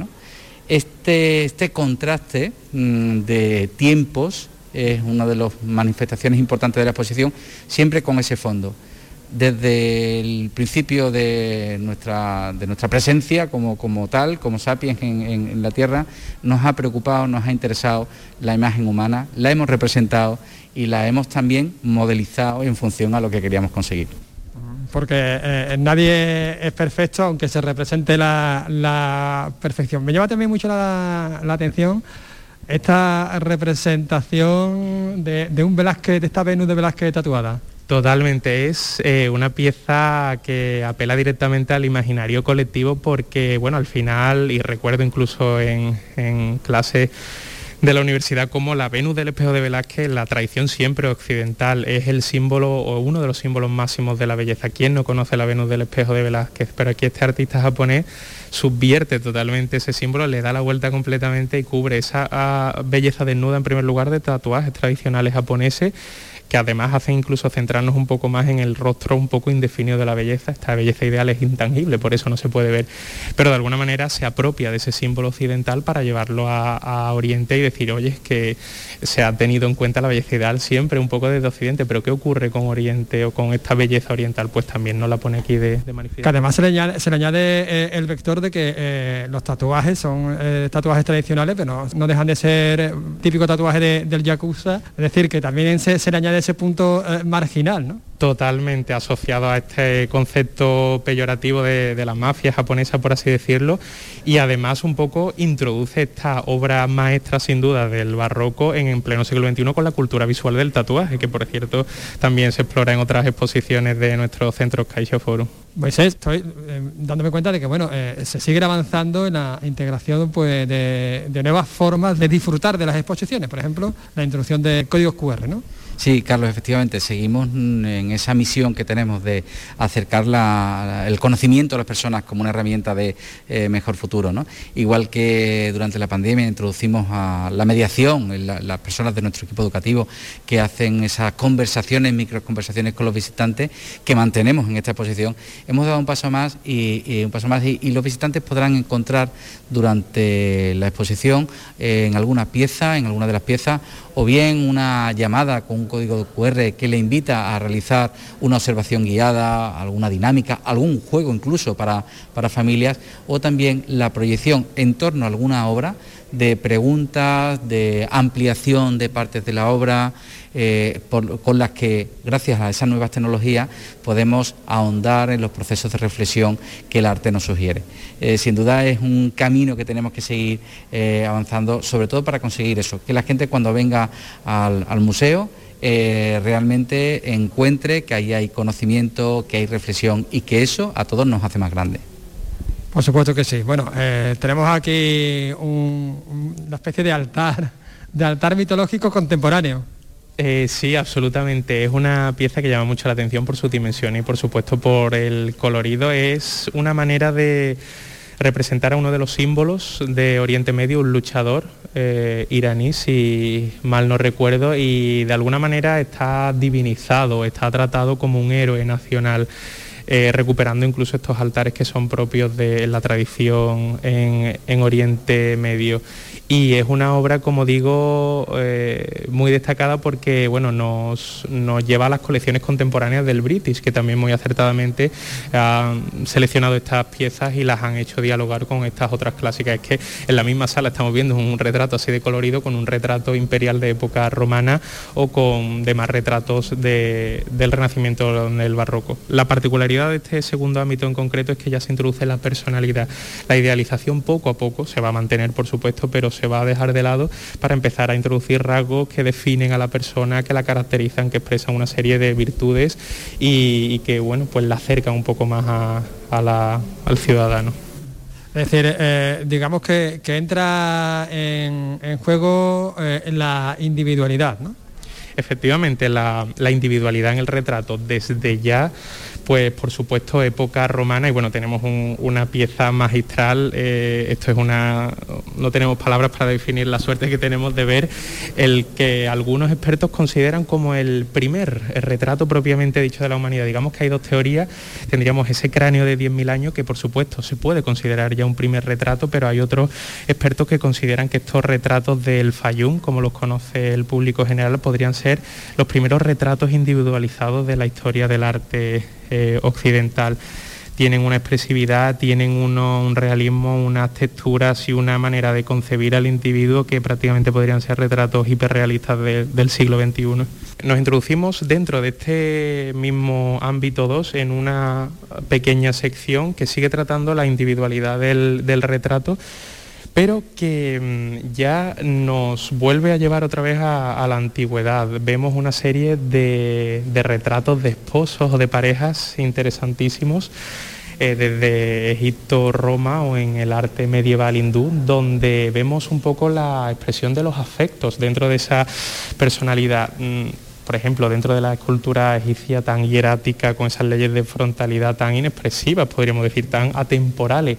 Este, este contraste mm, de tiempos es una de las manifestaciones importantes de la exposición, siempre con ese fondo. Desde el principio de nuestra, de nuestra presencia como, como tal, como sapiens en, la Tierra, nos ha preocupado, nos ha interesado la imagen humana, la hemos representado y la hemos también modelizado en función a lo que queríamos conseguir porque eh, nadie es perfecto aunque se represente la, perfección. Me llama también mucho la, la atención esta representación de, un Velázquez, de esta Venus de Velázquez tatuada. Totalmente, es eh, una pieza que apela directamente al imaginario colectivo porque, bueno, al final, y recuerdo incluso en, en clase de la universidad como la Venus del espejo de Velázquez, la tradición siempre occidental, es el símbolo o uno de los símbolos máximos de la belleza. ¿Quién no conoce la Venus del espejo de Velázquez? Pero aquí este artista japonés subvierte totalmente ese símbolo, le da la vuelta completamente y cubre esa ah, belleza desnuda en primer lugar de tatuajes tradicionales japoneses que además hacen incluso centrarnos un poco más en el rostro un poco indefinido de la belleza. Esta belleza ideal es intangible, por eso no se puede ver. Pero de alguna manera se apropia de ese símbolo occidental para llevarlo a, Oriente y decir, oye, es que se ha tenido en cuenta la belleza ideal siempre un poco desde Occidente, pero ¿qué ocurre con Oriente o con esta belleza oriental? Pues también no la pone aquí de, manifiesto. Que además se le añade, eh, el vector de que eh, los tatuajes son eh, tatuajes tradicionales, pero no, dejan de ser típico tatuaje del Yakuza, es decir, que también se, se le añade ese punto eh, marginal, ¿no? Totalmente asociado a este concepto peyorativo de, la mafia japonesa, por así decirlo, y además un poco introduce esta obra maestra sin duda del barroco en, pleno siglo XXI con la cultura visual del tatuaje, que por cierto también se explora en otras exposiciones de nuestro centro Caixa Forum. Pues estoy eh, dándome cuenta de que bueno, eh, se sigue avanzando en la integración pues, de, de nuevas formas de disfrutar de las exposiciones, por ejemplo, la introducción de códigos QR, ¿no? Sí, Carlos, efectivamente, seguimos en esa misión que tenemos de acercar el conocimiento a las personas como una herramienta de eh, mejor futuro. Igual que durante la pandemia introducimos a la mediación, las personas de nuestro equipo educativo que hacen esas conversaciones, microconversaciones con los visitantes que mantenemos en esta exposición, hemos dado un paso más y, un paso más y, los visitantes podrán encontrar durante la exposición eh, en alguna pieza, en alguna de las piezas, o bien una llamada con un código QR que le invita a realizar una observación guiada, alguna dinámica, algún juego incluso para, para familias, o también la proyección en torno a alguna obra de preguntas, de ampliación de partes de la obra, eh, con las que, gracias a esas nuevas tecnologías, podemos ahondar en los procesos de reflexión que el arte nos sugiere. Eh, sin duda es un camino que tenemos que seguir eh, avanzando, sobre todo para conseguir eso, que la gente cuando venga al, museo realmente encuentre que ahí hay conocimiento, que hay reflexión y que eso a todos nos hace más grandes. Por supuesto que sí. Bueno, tenemos aquí una especie de altar, de altar mitológico contemporáneo. Eh, sí, absolutamente. Es una pieza que llama mucho la atención por su dimensión y por supuesto por el colorido. Es una manera de representar a uno de los símbolos de Oriente Medio, un luchador eh, iraní, si mal no recuerdo, y de alguna manera está divinizado, está tratado como un héroe nacional. Eh, recuperando incluso estos altares que son propios de la tradición en Oriente Medio y es una obra, como digo, eh, muy destacada porque bueno, nos, lleva a las colecciones contemporáneas del British, que también muy acertadamente han seleccionado estas piezas y las han hecho dialogar con estas otras clásicas. Es que en la misma sala estamos viendo un retrato así de colorido con un retrato imperial de época romana o con demás retratos del Renacimiento en el Barroco. La particularidad de este segundo ámbito en concreto es que ya se introduce la personalidad. La idealización poco a poco se va a mantener, por supuesto, pero se va a dejar de lado para empezar a introducir rasgos que definen a la persona, que la caracterizan, que expresan una serie de virtudes y, que bueno, pues la acercan un poco más al ciudadano. Es decir, eh, digamos que, entra en, juego eh, la individualidad, ¿no? Efectivamente, la, la individualidad en el retrato desde ya pues por supuesto época romana y bueno, tenemos una pieza magistral, eh, esto es una, no tenemos palabras para definir la suerte que tenemos de ver el que algunos expertos consideran como el primer retrato propiamente dicho de la humanidad. Digamos que hay dos teorías, tendríamos ese cráneo de 10.000 años que por supuesto se puede considerar ya un primer retrato, pero hay otros expertos que consideran que estos retratos del Fayum, como los conoce el público general, podrían ser los primeros retratos individualizados de la historia del arte eh, occidental tienen una expresividad, tienen un realismo, unas texturas y una manera de concebir al individuo que prácticamente podrían ser retratos hiperrealistas del siglo XXI. Nos introducimos dentro de este mismo ámbito 2 en una pequeña sección que sigue tratando la individualidad del retrato pero que mm, ya nos vuelve a llevar otra vez a, la antigüedad. Vemos una serie de, retratos de esposos o de parejas interesantísimos. Eh, desde Egipto, Roma o en el arte medieval hindú, donde vemos un poco la expresión de los afectos dentro de esa personalidad mm, por ejemplo, dentro de la escultura egipcia tan hierática, con esas leyes de frontalidad tan inexpresivas, podríamos decir, tan atemporales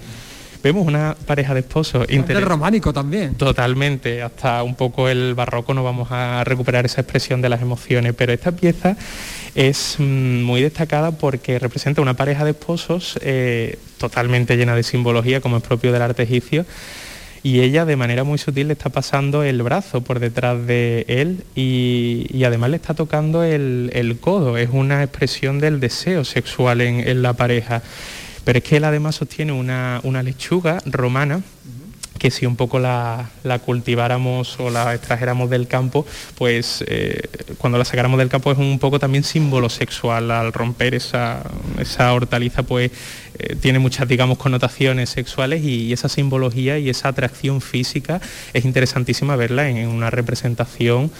Vemos una pareja de esposos. Inter... románico también. Totalmente, hasta un poco el barroco no vamos a recuperar esa expresión de las emociones, pero esta pieza es mm, muy destacada porque representa una pareja de esposos eh, totalmente llena de simbología, como es propio del arte egipcio y ella de manera muy sutil le está pasando el brazo por detrás de él y, además le está tocando el, codo. Es una expresión del deseo sexual en la pareja. Pero es que él además sostiene una, lechuga romana que si un poco la, cultiváramos o la extrajéramos del campo, pues eh, cuando la sacáramos del campo es un poco también símbolo sexual al romper esa, esa hortaliza, pues eh, tiene muchas, digamos, connotaciones sexuales y, esa simbología y esa atracción física es interesantísima verla en, una representación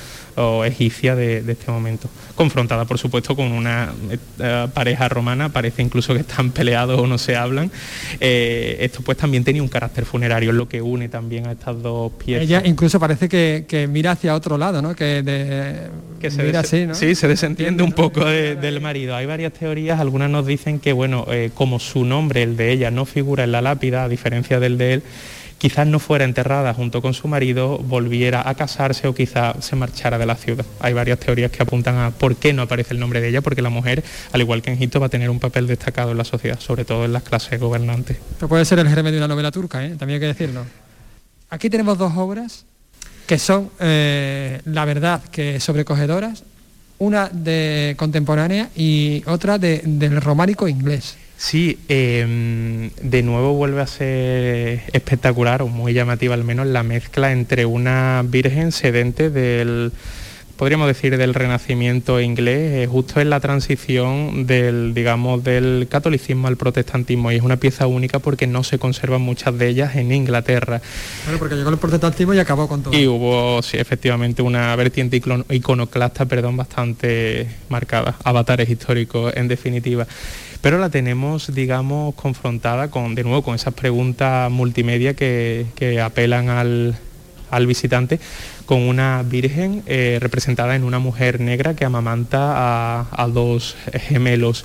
egipcia de, este momento. Confrontada, por supuesto, con una eh, pareja romana, parece incluso que están peleados o no se hablan. Eh, esto pues también tenía un carácter funerario, es lo que une también a estas dos piezas. Ella incluso parece que, mira hacia otro lado, ¿no? Que, se mira así, ¿no? Sí, se desentiende un poco del marido. Hay varias teorías, algunas nos dicen que, bueno, como su nombre, el de ella, no figura en la lápida, a diferencia del de él, quizás no fuera enterrada junto con su marido, volviera a casarse o quizás se marchara de la ciudad. Hay varias teorías que apuntan a por qué no aparece el nombre de ella, porque la mujer, al igual que en Egipto, va a tener un papel destacado en la sociedad, sobre todo en las clases gobernantes. Puede ser el germen de una novela turca, ¿eh? también hay que decirlo. Aquí tenemos dos obras que son, eh, la verdad, que sobrecogedoras, una de contemporánea y otra del románico inglés. Sí, em, de nuevo vuelve a ser espectacular o muy llamativa al menos la mezcla entre una virgen sedente del, podríamos decir, del renacimiento inglés, justo en la transición del, digamos, del catolicismo al protestantismo y es una pieza única porque no se conservan muchas de ellas en Inglaterra. Bueno, porque llegó el protestantismo y acabó con todo. Y hubo, sí, efectivamente, una vertiente iconoclasta, perdón, bastante marcada, avatares históricos en definitiva pero la tenemos, digamos, confrontada con, de nuevo, con esas preguntas multimedia que, apelan al, visitante con una virgen eh, representada en una mujer negra que amamanta a, dos gemelos.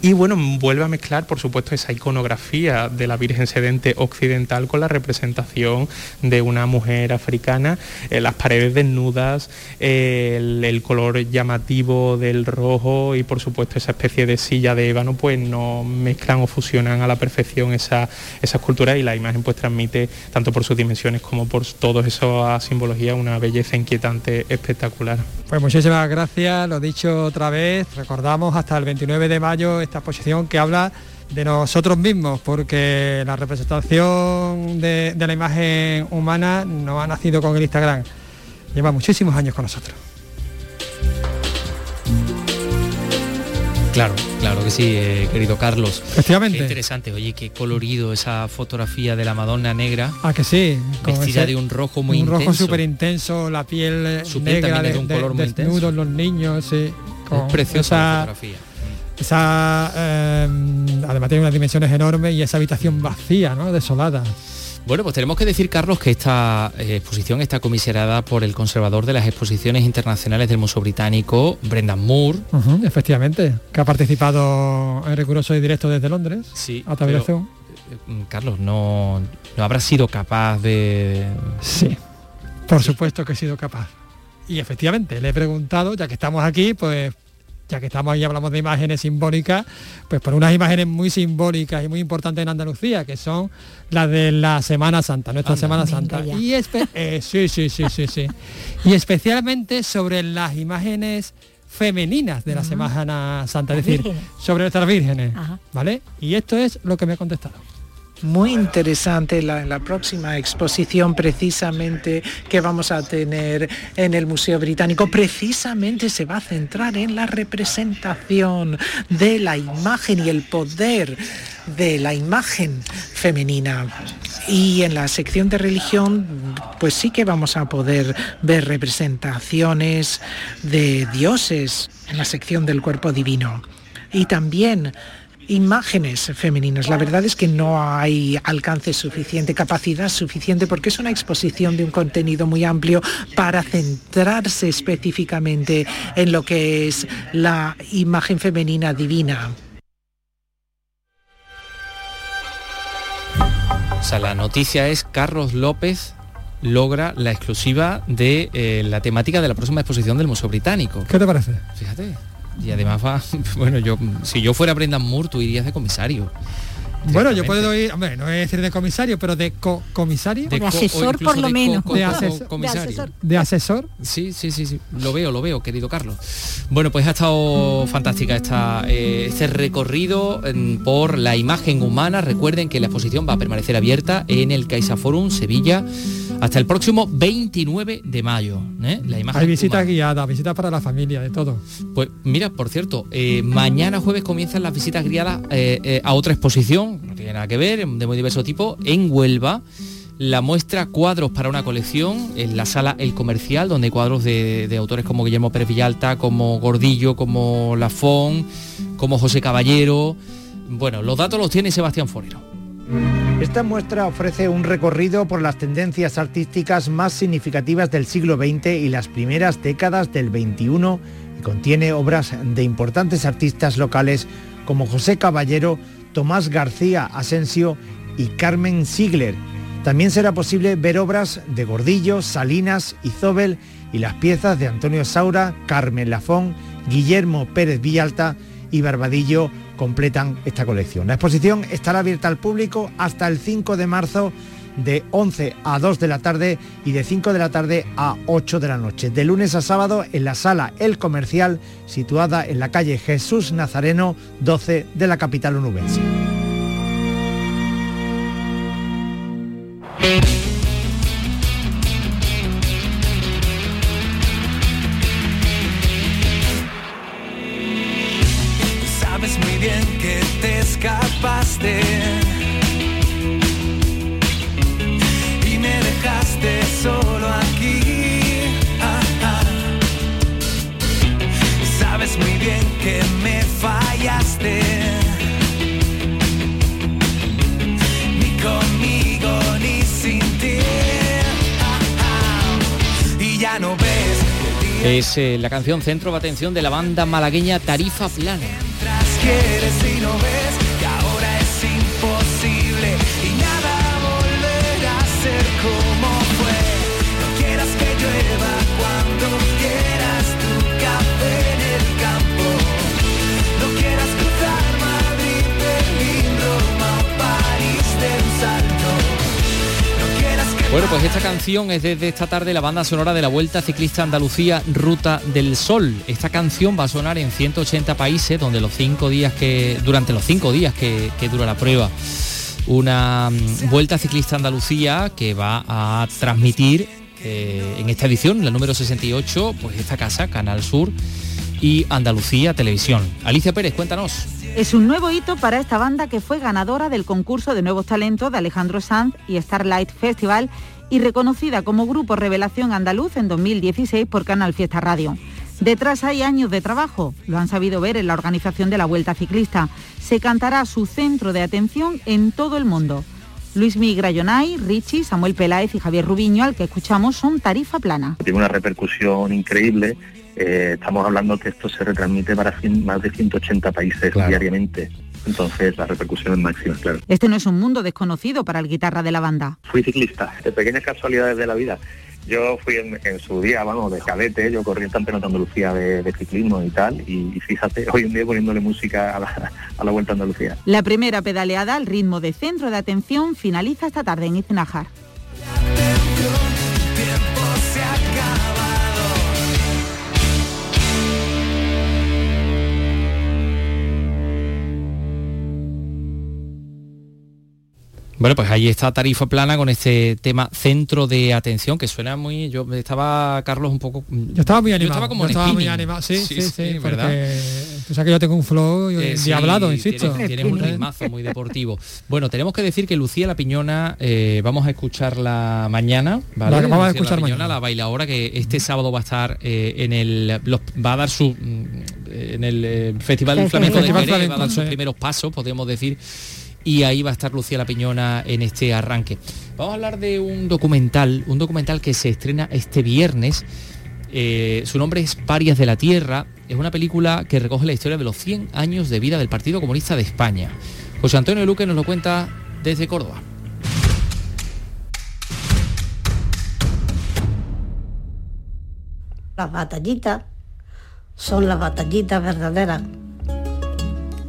Y bueno, vuelve a mezclar, por supuesto, esa iconografía de la Virgen Sedente occidental con la representación de una mujer africana, eh, las paredes desnudas, el, color llamativo del rojo y por supuesto esa especie de silla de ébano, pues no mezclan o fusionan a la perfección esa, esa escultura y la imagen pues transmite, tanto por sus dimensiones como por todo esa simbología, una belleza inquietante, espectacular. Pues muchísimas gracias, lo dicho otra vez, recordamos hasta el 29 de mayo esta exposición que habla de nosotros mismos, porque la representación de, la imagen humana no ha nacido con el Instagram, lleva muchísimos años con nosotros. Claro, claro que sí, eh, querido Carlos. Efectivamente. Qué interesante, oye, qué colorido esa fotografía de la Madonna negra. Ah, que sí. Vestida de un rojo muy intenso. Un rojo súper intenso, la piel negra de, un color muy desnudos los niños, sí. Con preciosa fotografía esa eh, además tiene unas dimensiones enormes y esa habitación vacía, ¿no? desolada. Bueno, pues tenemos que decir, Carlos, que esta eh, exposición está comisionada por el conservador de las exposiciones internacionales del Museo Británico, Brendan Moore. efectivamente, que ha participado en riguroso y directo desde Londres. Sí. A través de eh, Carlos, no, no habrá sido capaz de... Sí, por supuesto que he sido capaz. Y efectivamente, le he preguntado, ya que estamos aquí, pues ya que estamos ahí hablamos de imágenes simbólicas, pues por unas imágenes muy simbólicas y muy importantes en Andalucía, que son las de la Semana Santa, nuestra Semana Santa. Y eh, sí, sí, sí, sí, sí. y especialmente sobre las imágenes femeninas de la Semana Santa, es decir, sobre nuestras vírgenes, ¿vale? Y esto es lo que me ha contestado muy interesante la, próxima exposición precisamente que vamos a tener en el Museo Británico. Precisamente se va a centrar en la representación de la imagen y el poder de la imagen femenina. Y en la sección de religión, pues sí que vamos a poder ver representaciones de dioses en la sección del cuerpo divino. Y también imágenes femeninas. La verdad es que no hay alcance suficiente, capacidad suficiente, porque es una exposición de un contenido muy amplio para centrarse específicamente en lo que es la imagen femenina divina. O sea, la noticia es Carlos López logra la exclusiva de eh, la temática de la próxima exposición del Museo Británico. ¿Qué te parece? Fíjate. Y además va, bueno, yo si yo fuera Brendan Moore, tú irías de comisario. Bueno, yo puedo ir, hombre, no es decir de comisario, pero de comisario. De, asesor por lo menos. de, asesor. de, asesor. Sí, sí, sí, sí. Lo veo, lo veo, querido Carlos. Bueno, pues ha estado fantástica esta, eh, este recorrido por la imagen humana. Recuerden que la exposición va a permanecer abierta en el CaixaForum Sevilla hasta el próximo 29 de mayo. ¿eh? La imagen Hay visita guiada, visitas para la familia, de todo. Pues mira, por cierto, eh, mañana jueves comienzan las visitas guiadas a otra exposición no tiene nada que ver, de muy diverso tipo, en Huelva. La muestra cuadros para una colección en la sala El Comercial, donde hay cuadros de, autores como Guillermo Pérez Villalta, como Gordillo, como Lafón, como José Caballero. Bueno, los datos los tiene Sebastián Forero. Esta muestra ofrece un recorrido por las tendencias artísticas más significativas del siglo XX y las primeras décadas del XXI y contiene obras de importantes artistas locales como José Caballero, Tomás García Asensio y Carmen Ziegler. También será posible ver obras de Gordillo, Salinas y Zobel y las piezas de Antonio Saura, Carmen Lafón, Guillermo Pérez Villalta y Barbadillo completan esta colección. La exposición estará abierta al público hasta el 5 de marzo de 11 a 2 de la tarde y de 5 de la tarde a 8 de la noche. De lunes a sábado en la sala El Comercial, situada en la calle Jesús Nazareno 12 de la capital onubense. Eh, la canción centro de atención de la banda malagueña Tarifa Plana. Bueno, pues esta canción es desde esta tarde la banda sonora de la Vuelta Ciclista Andalucía Ruta del Sol. Esta canción va a sonar en 180 países donde los cinco días que durante los cinco días que, dura la prueba una mm, Vuelta Ciclista Andalucía que va a transmitir eh, en esta edición, la número 68, pues esta casa, Canal Sur y Andalucía Televisión. Alicia Pérez, cuéntanos. Es un nuevo hito para esta banda que fue ganadora del concurso de nuevos talentos de Alejandro Sanz y Starlight Festival y reconocida como Grupo Revelación Andaluz en 2016 por Canal Fiesta Radio. Detrás hay años de trabajo, lo han sabido ver en la organización de la Vuelta Ciclista. Se cantará su centro de atención en todo el mundo. Luis Migrayonay, Richie, Samuel Peláez y Javier Rubiño, al que escuchamos, son tarifa plana. tiene una repercusión increíble. Eh, estamos hablando que esto se retransmite para cien- más de 180 países diariamente. Entonces la repercusión es máxima, claro. Este no es un mundo desconocido para el guitarra de la banda. Fui ciclista, de pequeñas casualidades de la vida. Yo fui en, en su día, vamos, de cadete, yo corrí el campeonato de Andalucía de, de ciclismo y tal, y, y fíjate, hoy en día poniéndole música a la, a la Vuelta a Andalucía. La primera pedaleada al ritmo de centro de atención finaliza esta tarde en Iznájar. Bueno, pues ahí está Tarifa Plana con este tema centro de atención que suena muy. Yo estaba Carlos un poco. Yo estaba muy Yo animado. estaba como yo estaba muy animado. Sí, sí, sí. ¿verdad? porque tú sabes que yo tengo un flow Eh, sí, diablado, insisto. Tienes, tienes un ritmazo muy deportivo. Bueno, tenemos que decir que Lucía La Piñona eh, vamos a escucharla mañana, ¿vale? La- vamos a Lucía escuchar La Piñona, mañana. la bailadora que este sábado va a estar eh, en el los- va a dar su mm, en el eh, Festival Flamenco de Flamenco, Jerez, va a dar sus sí. primeros pasos, podemos decir. Y ahí va a estar Lucía La Piñona en este arranque. Vamos a hablar de un documental, un documental que se estrena este viernes. Eh, su nombre es Parias de la Tierra. Es una película que recoge la historia de los 100 años de vida del Partido Comunista de España. José Antonio Luque nos lo cuenta desde Córdoba. Las batallitas son las batallitas verdaderas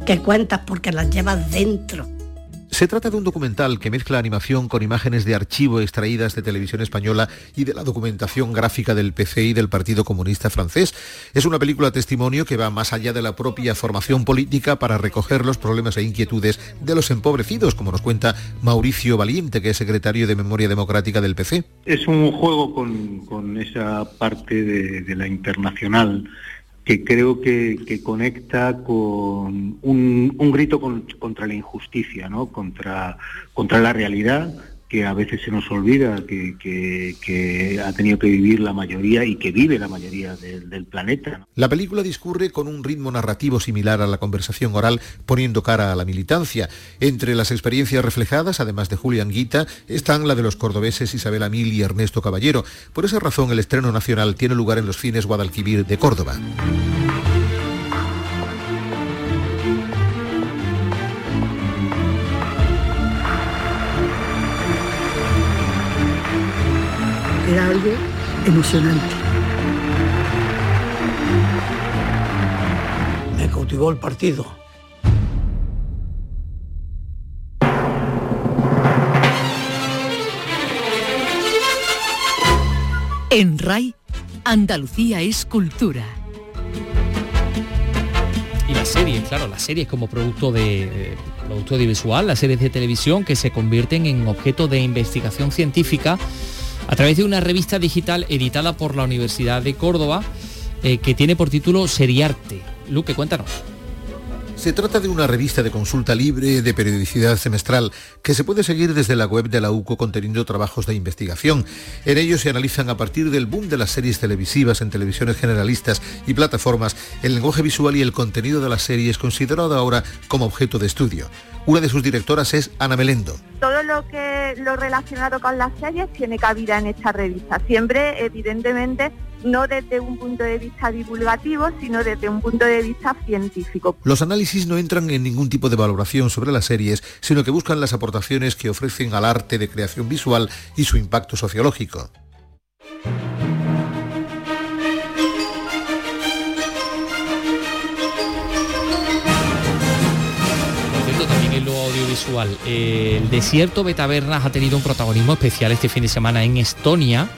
que cuentas porque las llevas dentro. Se trata de un documental que mezcla animación con imágenes de archivo extraídas de televisión española y de la documentación gráfica del PCI del Partido Comunista francés. Es una película testimonio que va más allá de la propia formación política para recoger los problemas e inquietudes de los empobrecidos, como nos cuenta Mauricio Valiente, que es secretario de Memoria Democrática del PC. Es un juego con, esa parte de la internacional que creo que, conecta con un, un grito con- contra la injusticia, ¿no? contra, contra la realidad que a veces se nos olvida que, que- ha tenido que vivir la mayoría y que vive la mayoría del, planeta. La película discurre con un ritmo narrativo similar a la conversación oral, poniendo cara a la militancia. Entre las experiencias reflejadas, además de Julián Guita, están la de los cordobeses Isabel Amil y Ernesto Caballero. Por esa razón, el estreno nacional tiene lugar en los cines Guadalquivir de Córdoba. Emocionante. Me cautivó el partido. En RAI, Andalucía es cultura. Y las series, claro, las series como producto de eh, producto audiovisual, las series de televisión que se convierten en objeto de investigación científica a través de una revista digital editada por la Universidad de Córdoba eh, que tiene por título Seriarte. Luque, cuéntanos. Se trata de una revista de consulta libre de periodicidad semestral que se puede seguir desde la web de la UCO conteniendo trabajos de investigación. En ellos se analizan a partir del boom de las series televisivas en televisiones generalistas y plataformas el lenguaje visual y el contenido de las series considerado ahora como objeto de estudio. Una de sus directoras es Ana Melendo. todo lo que lo relacionado con las series tiene cabida en esta revista. Siempre, evidentemente, no desde un punto de vista divulgativo, sino desde un punto de vista científico. Los análisis no entran en ningún tipo de valoración sobre las series, sino que buscan las aportaciones que ofrecen al arte de creación visual y su impacto sociológico. Por cierto, también en lo audiovisual, eh, el desierto de tabernas ha tenido un protagonismo especial este fin de semana en Estonia.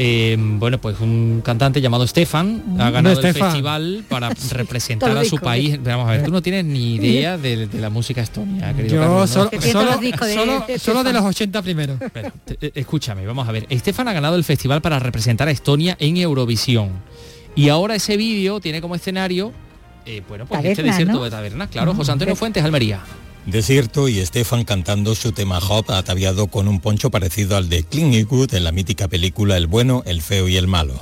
Eh, bueno, pues un cantante llamado Stefan ha No, ganado el Stefan. festival para representar a su país. Vamos a ver, tú no tienes ni idea de, de la música estonia, querido Yo Carlos, ¿no? solo, solo, solo- solo de los 80 primeros. Eh, Escúchame, vamos a ver. Estefan ha ganado el festival para representar a Estonia en Eurovisión. Y ahora ese vídeo tiene como escenario, eh, bueno, pues este desierto ¿no? de tabernas. Claro, José Antonio Fuentes, Almería. Desierto y Stefan cantando su tema Hop ataviado con un poncho parecido al de Clint Eastwood en la mítica película El bueno, el feo y el malo.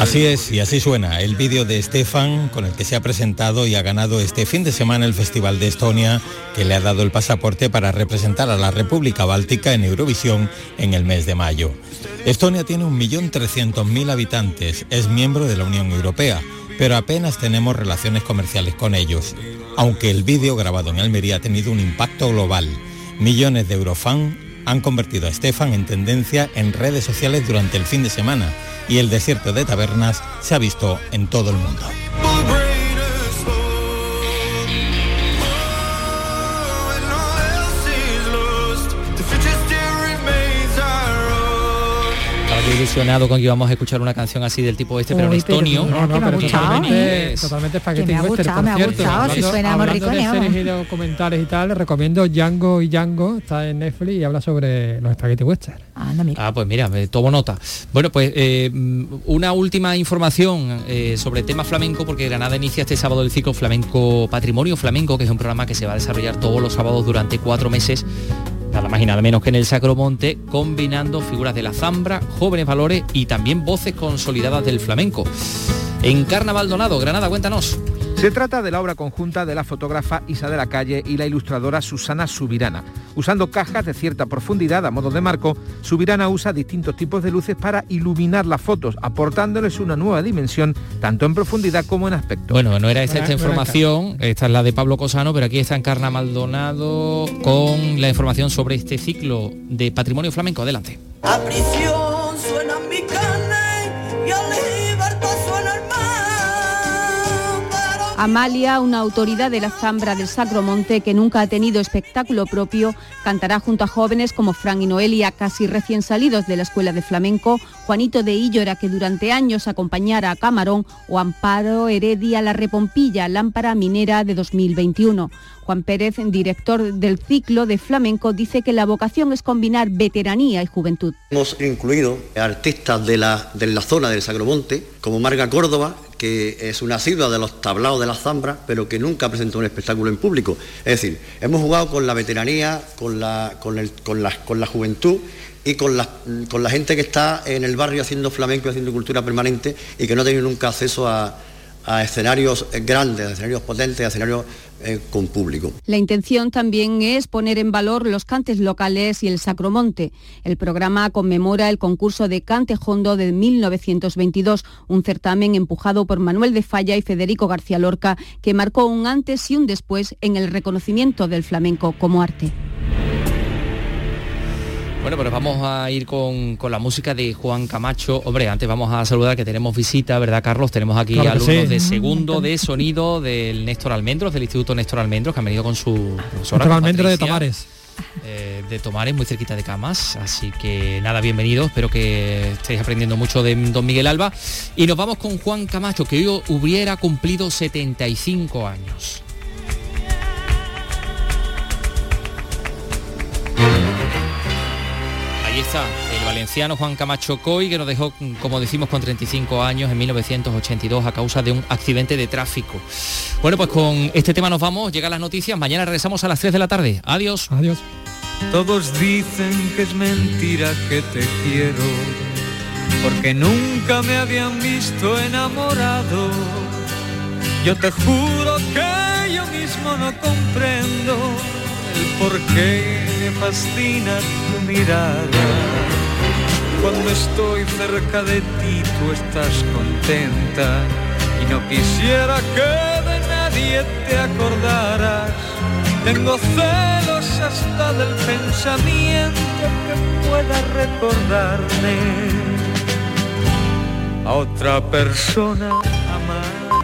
Así es, y así suena el vídeo de Stefan con el que se ha presentado y ha ganado este fin de semana el Festival de Estonia, que le ha dado el pasaporte para representar a la República Báltica en Eurovisión en el mes de mayo. Estonia tiene 1.300.000 habitantes, es miembro de la Unión Europea, pero apenas tenemos relaciones comerciales con ellos, aunque el vídeo grabado en Almería ha tenido un impacto global. Millones de eurofans han convertido a Stefan en tendencia en redes sociales durante el fin de semana y el desierto de tabernas se ha visto en todo el mundo. Ilusionado con que íbamos a escuchar una canción así del tipo este, pero en Uy, pero estonio. No, no, pero totalmente, totalmente espagueti Que me ha western, gustado, por me ha cierto. gustado, si Hablando- suena hablando de morriconeo. series y documentales y tal, les recomiendo Django y Django, está en Netflix y habla sobre los espagueti western. Ah, pues mira, me tomo nota. Bueno, pues eh, mm, una última información eh, sobre el tema flamenco, porque Granada inicia este sábado el ciclo Flamenco Patrimonio Flamenco, que es un programa que se va a desarrollar todos los sábados durante cuatro meses, nada más y nada menos que en el Sacromonte, combinando figuras de la zambra, jóvenes valores y también voces consolidadas del flamenco. En Carnaval Donado, Granada, cuéntanos. Se trata de la obra conjunta de la fotógrafa Isa de la Calle y la ilustradora Susana Subirana. Usando cajas de cierta profundidad a modo de marco, Subirana usa distintos tipos de luces para iluminar las fotos, aportándoles una nueva dimensión, tanto en profundidad como en aspecto. Bueno, no era esta esta información, esta es la de Pablo Cosano, pero aquí está en Carna Maldonado con la información sobre este ciclo de patrimonio flamenco. Adelante. A Amalia, una autoridad de la Zambra del Sacromonte que nunca ha tenido espectáculo propio, cantará junto a jóvenes como Fran y Noelia, casi recién salidos de la Escuela de Flamenco, Juanito de Illora, que durante años acompañara a Camarón, o Amparo Heredia La Repompilla, lámpara minera de 2021. Juan Pérez, director del ciclo de flamenco, dice que la vocación es combinar veteranía y juventud. Hemos incluido artistas de la, de la zona del Sacromonte, como Marga Córdoba, que es una asidua de los tablaos de la Zambra, pero que nunca presentó un espectáculo en público. Es decir, hemos jugado con la veteranía, con la, con el- con con la juventud y con la, con la gente que está en el barrio haciendo flamenco haciendo cultura permanente y que no ha tenido nunca acceso a, a escenarios eh, grandes, a escenarios potentes, a escenarios eh, con público. La intención también es poner en valor los cantes locales y el Sacromonte. El programa conmemora el concurso de Cante Hondo de 1922, un certamen empujado por Manuel de Falla y Federico García Lorca, que marcó un antes y un después en el reconocimiento del flamenco como arte. Bueno, pero vamos a ir con, con la música de Juan Camacho. Hombre, antes vamos a saludar que tenemos visita, ¿verdad, Carlos? Tenemos aquí Claro alumnos sí. de segundo de sonido del Néstor Almendros, del Instituto Néstor Almendros, que han venido con su profesora. Nuestro con almendro de Tomares. eh, de Tomares, muy cerquita de Camas. Así que nada, bienvenidos. Espero que estéis aprendiendo mucho de don Miguel Alba. Y nos vamos con Juan Camacho, que hoy hubiera cumplido 75 años. Ahí está, el valenciano Juan Camacho Coy, que nos dejó, como decimos, con 35 años en 1982 a causa de un accidente de tráfico. Bueno, pues con este tema nos vamos, llegan las noticias, mañana regresamos a las 3 de la tarde. Adiós. Adiós. Todos dicen que es mentira que te quiero, porque nunca me habían visto enamorado. Yo te juro que yo mismo no comprendo el por qué me fascina tu mirada. Cuando estoy cerca de ti tú estás contenta y no quisiera que de nadie te acordaras. Tengo celos hasta del pensamiento que pueda recordarme a otra persona amar.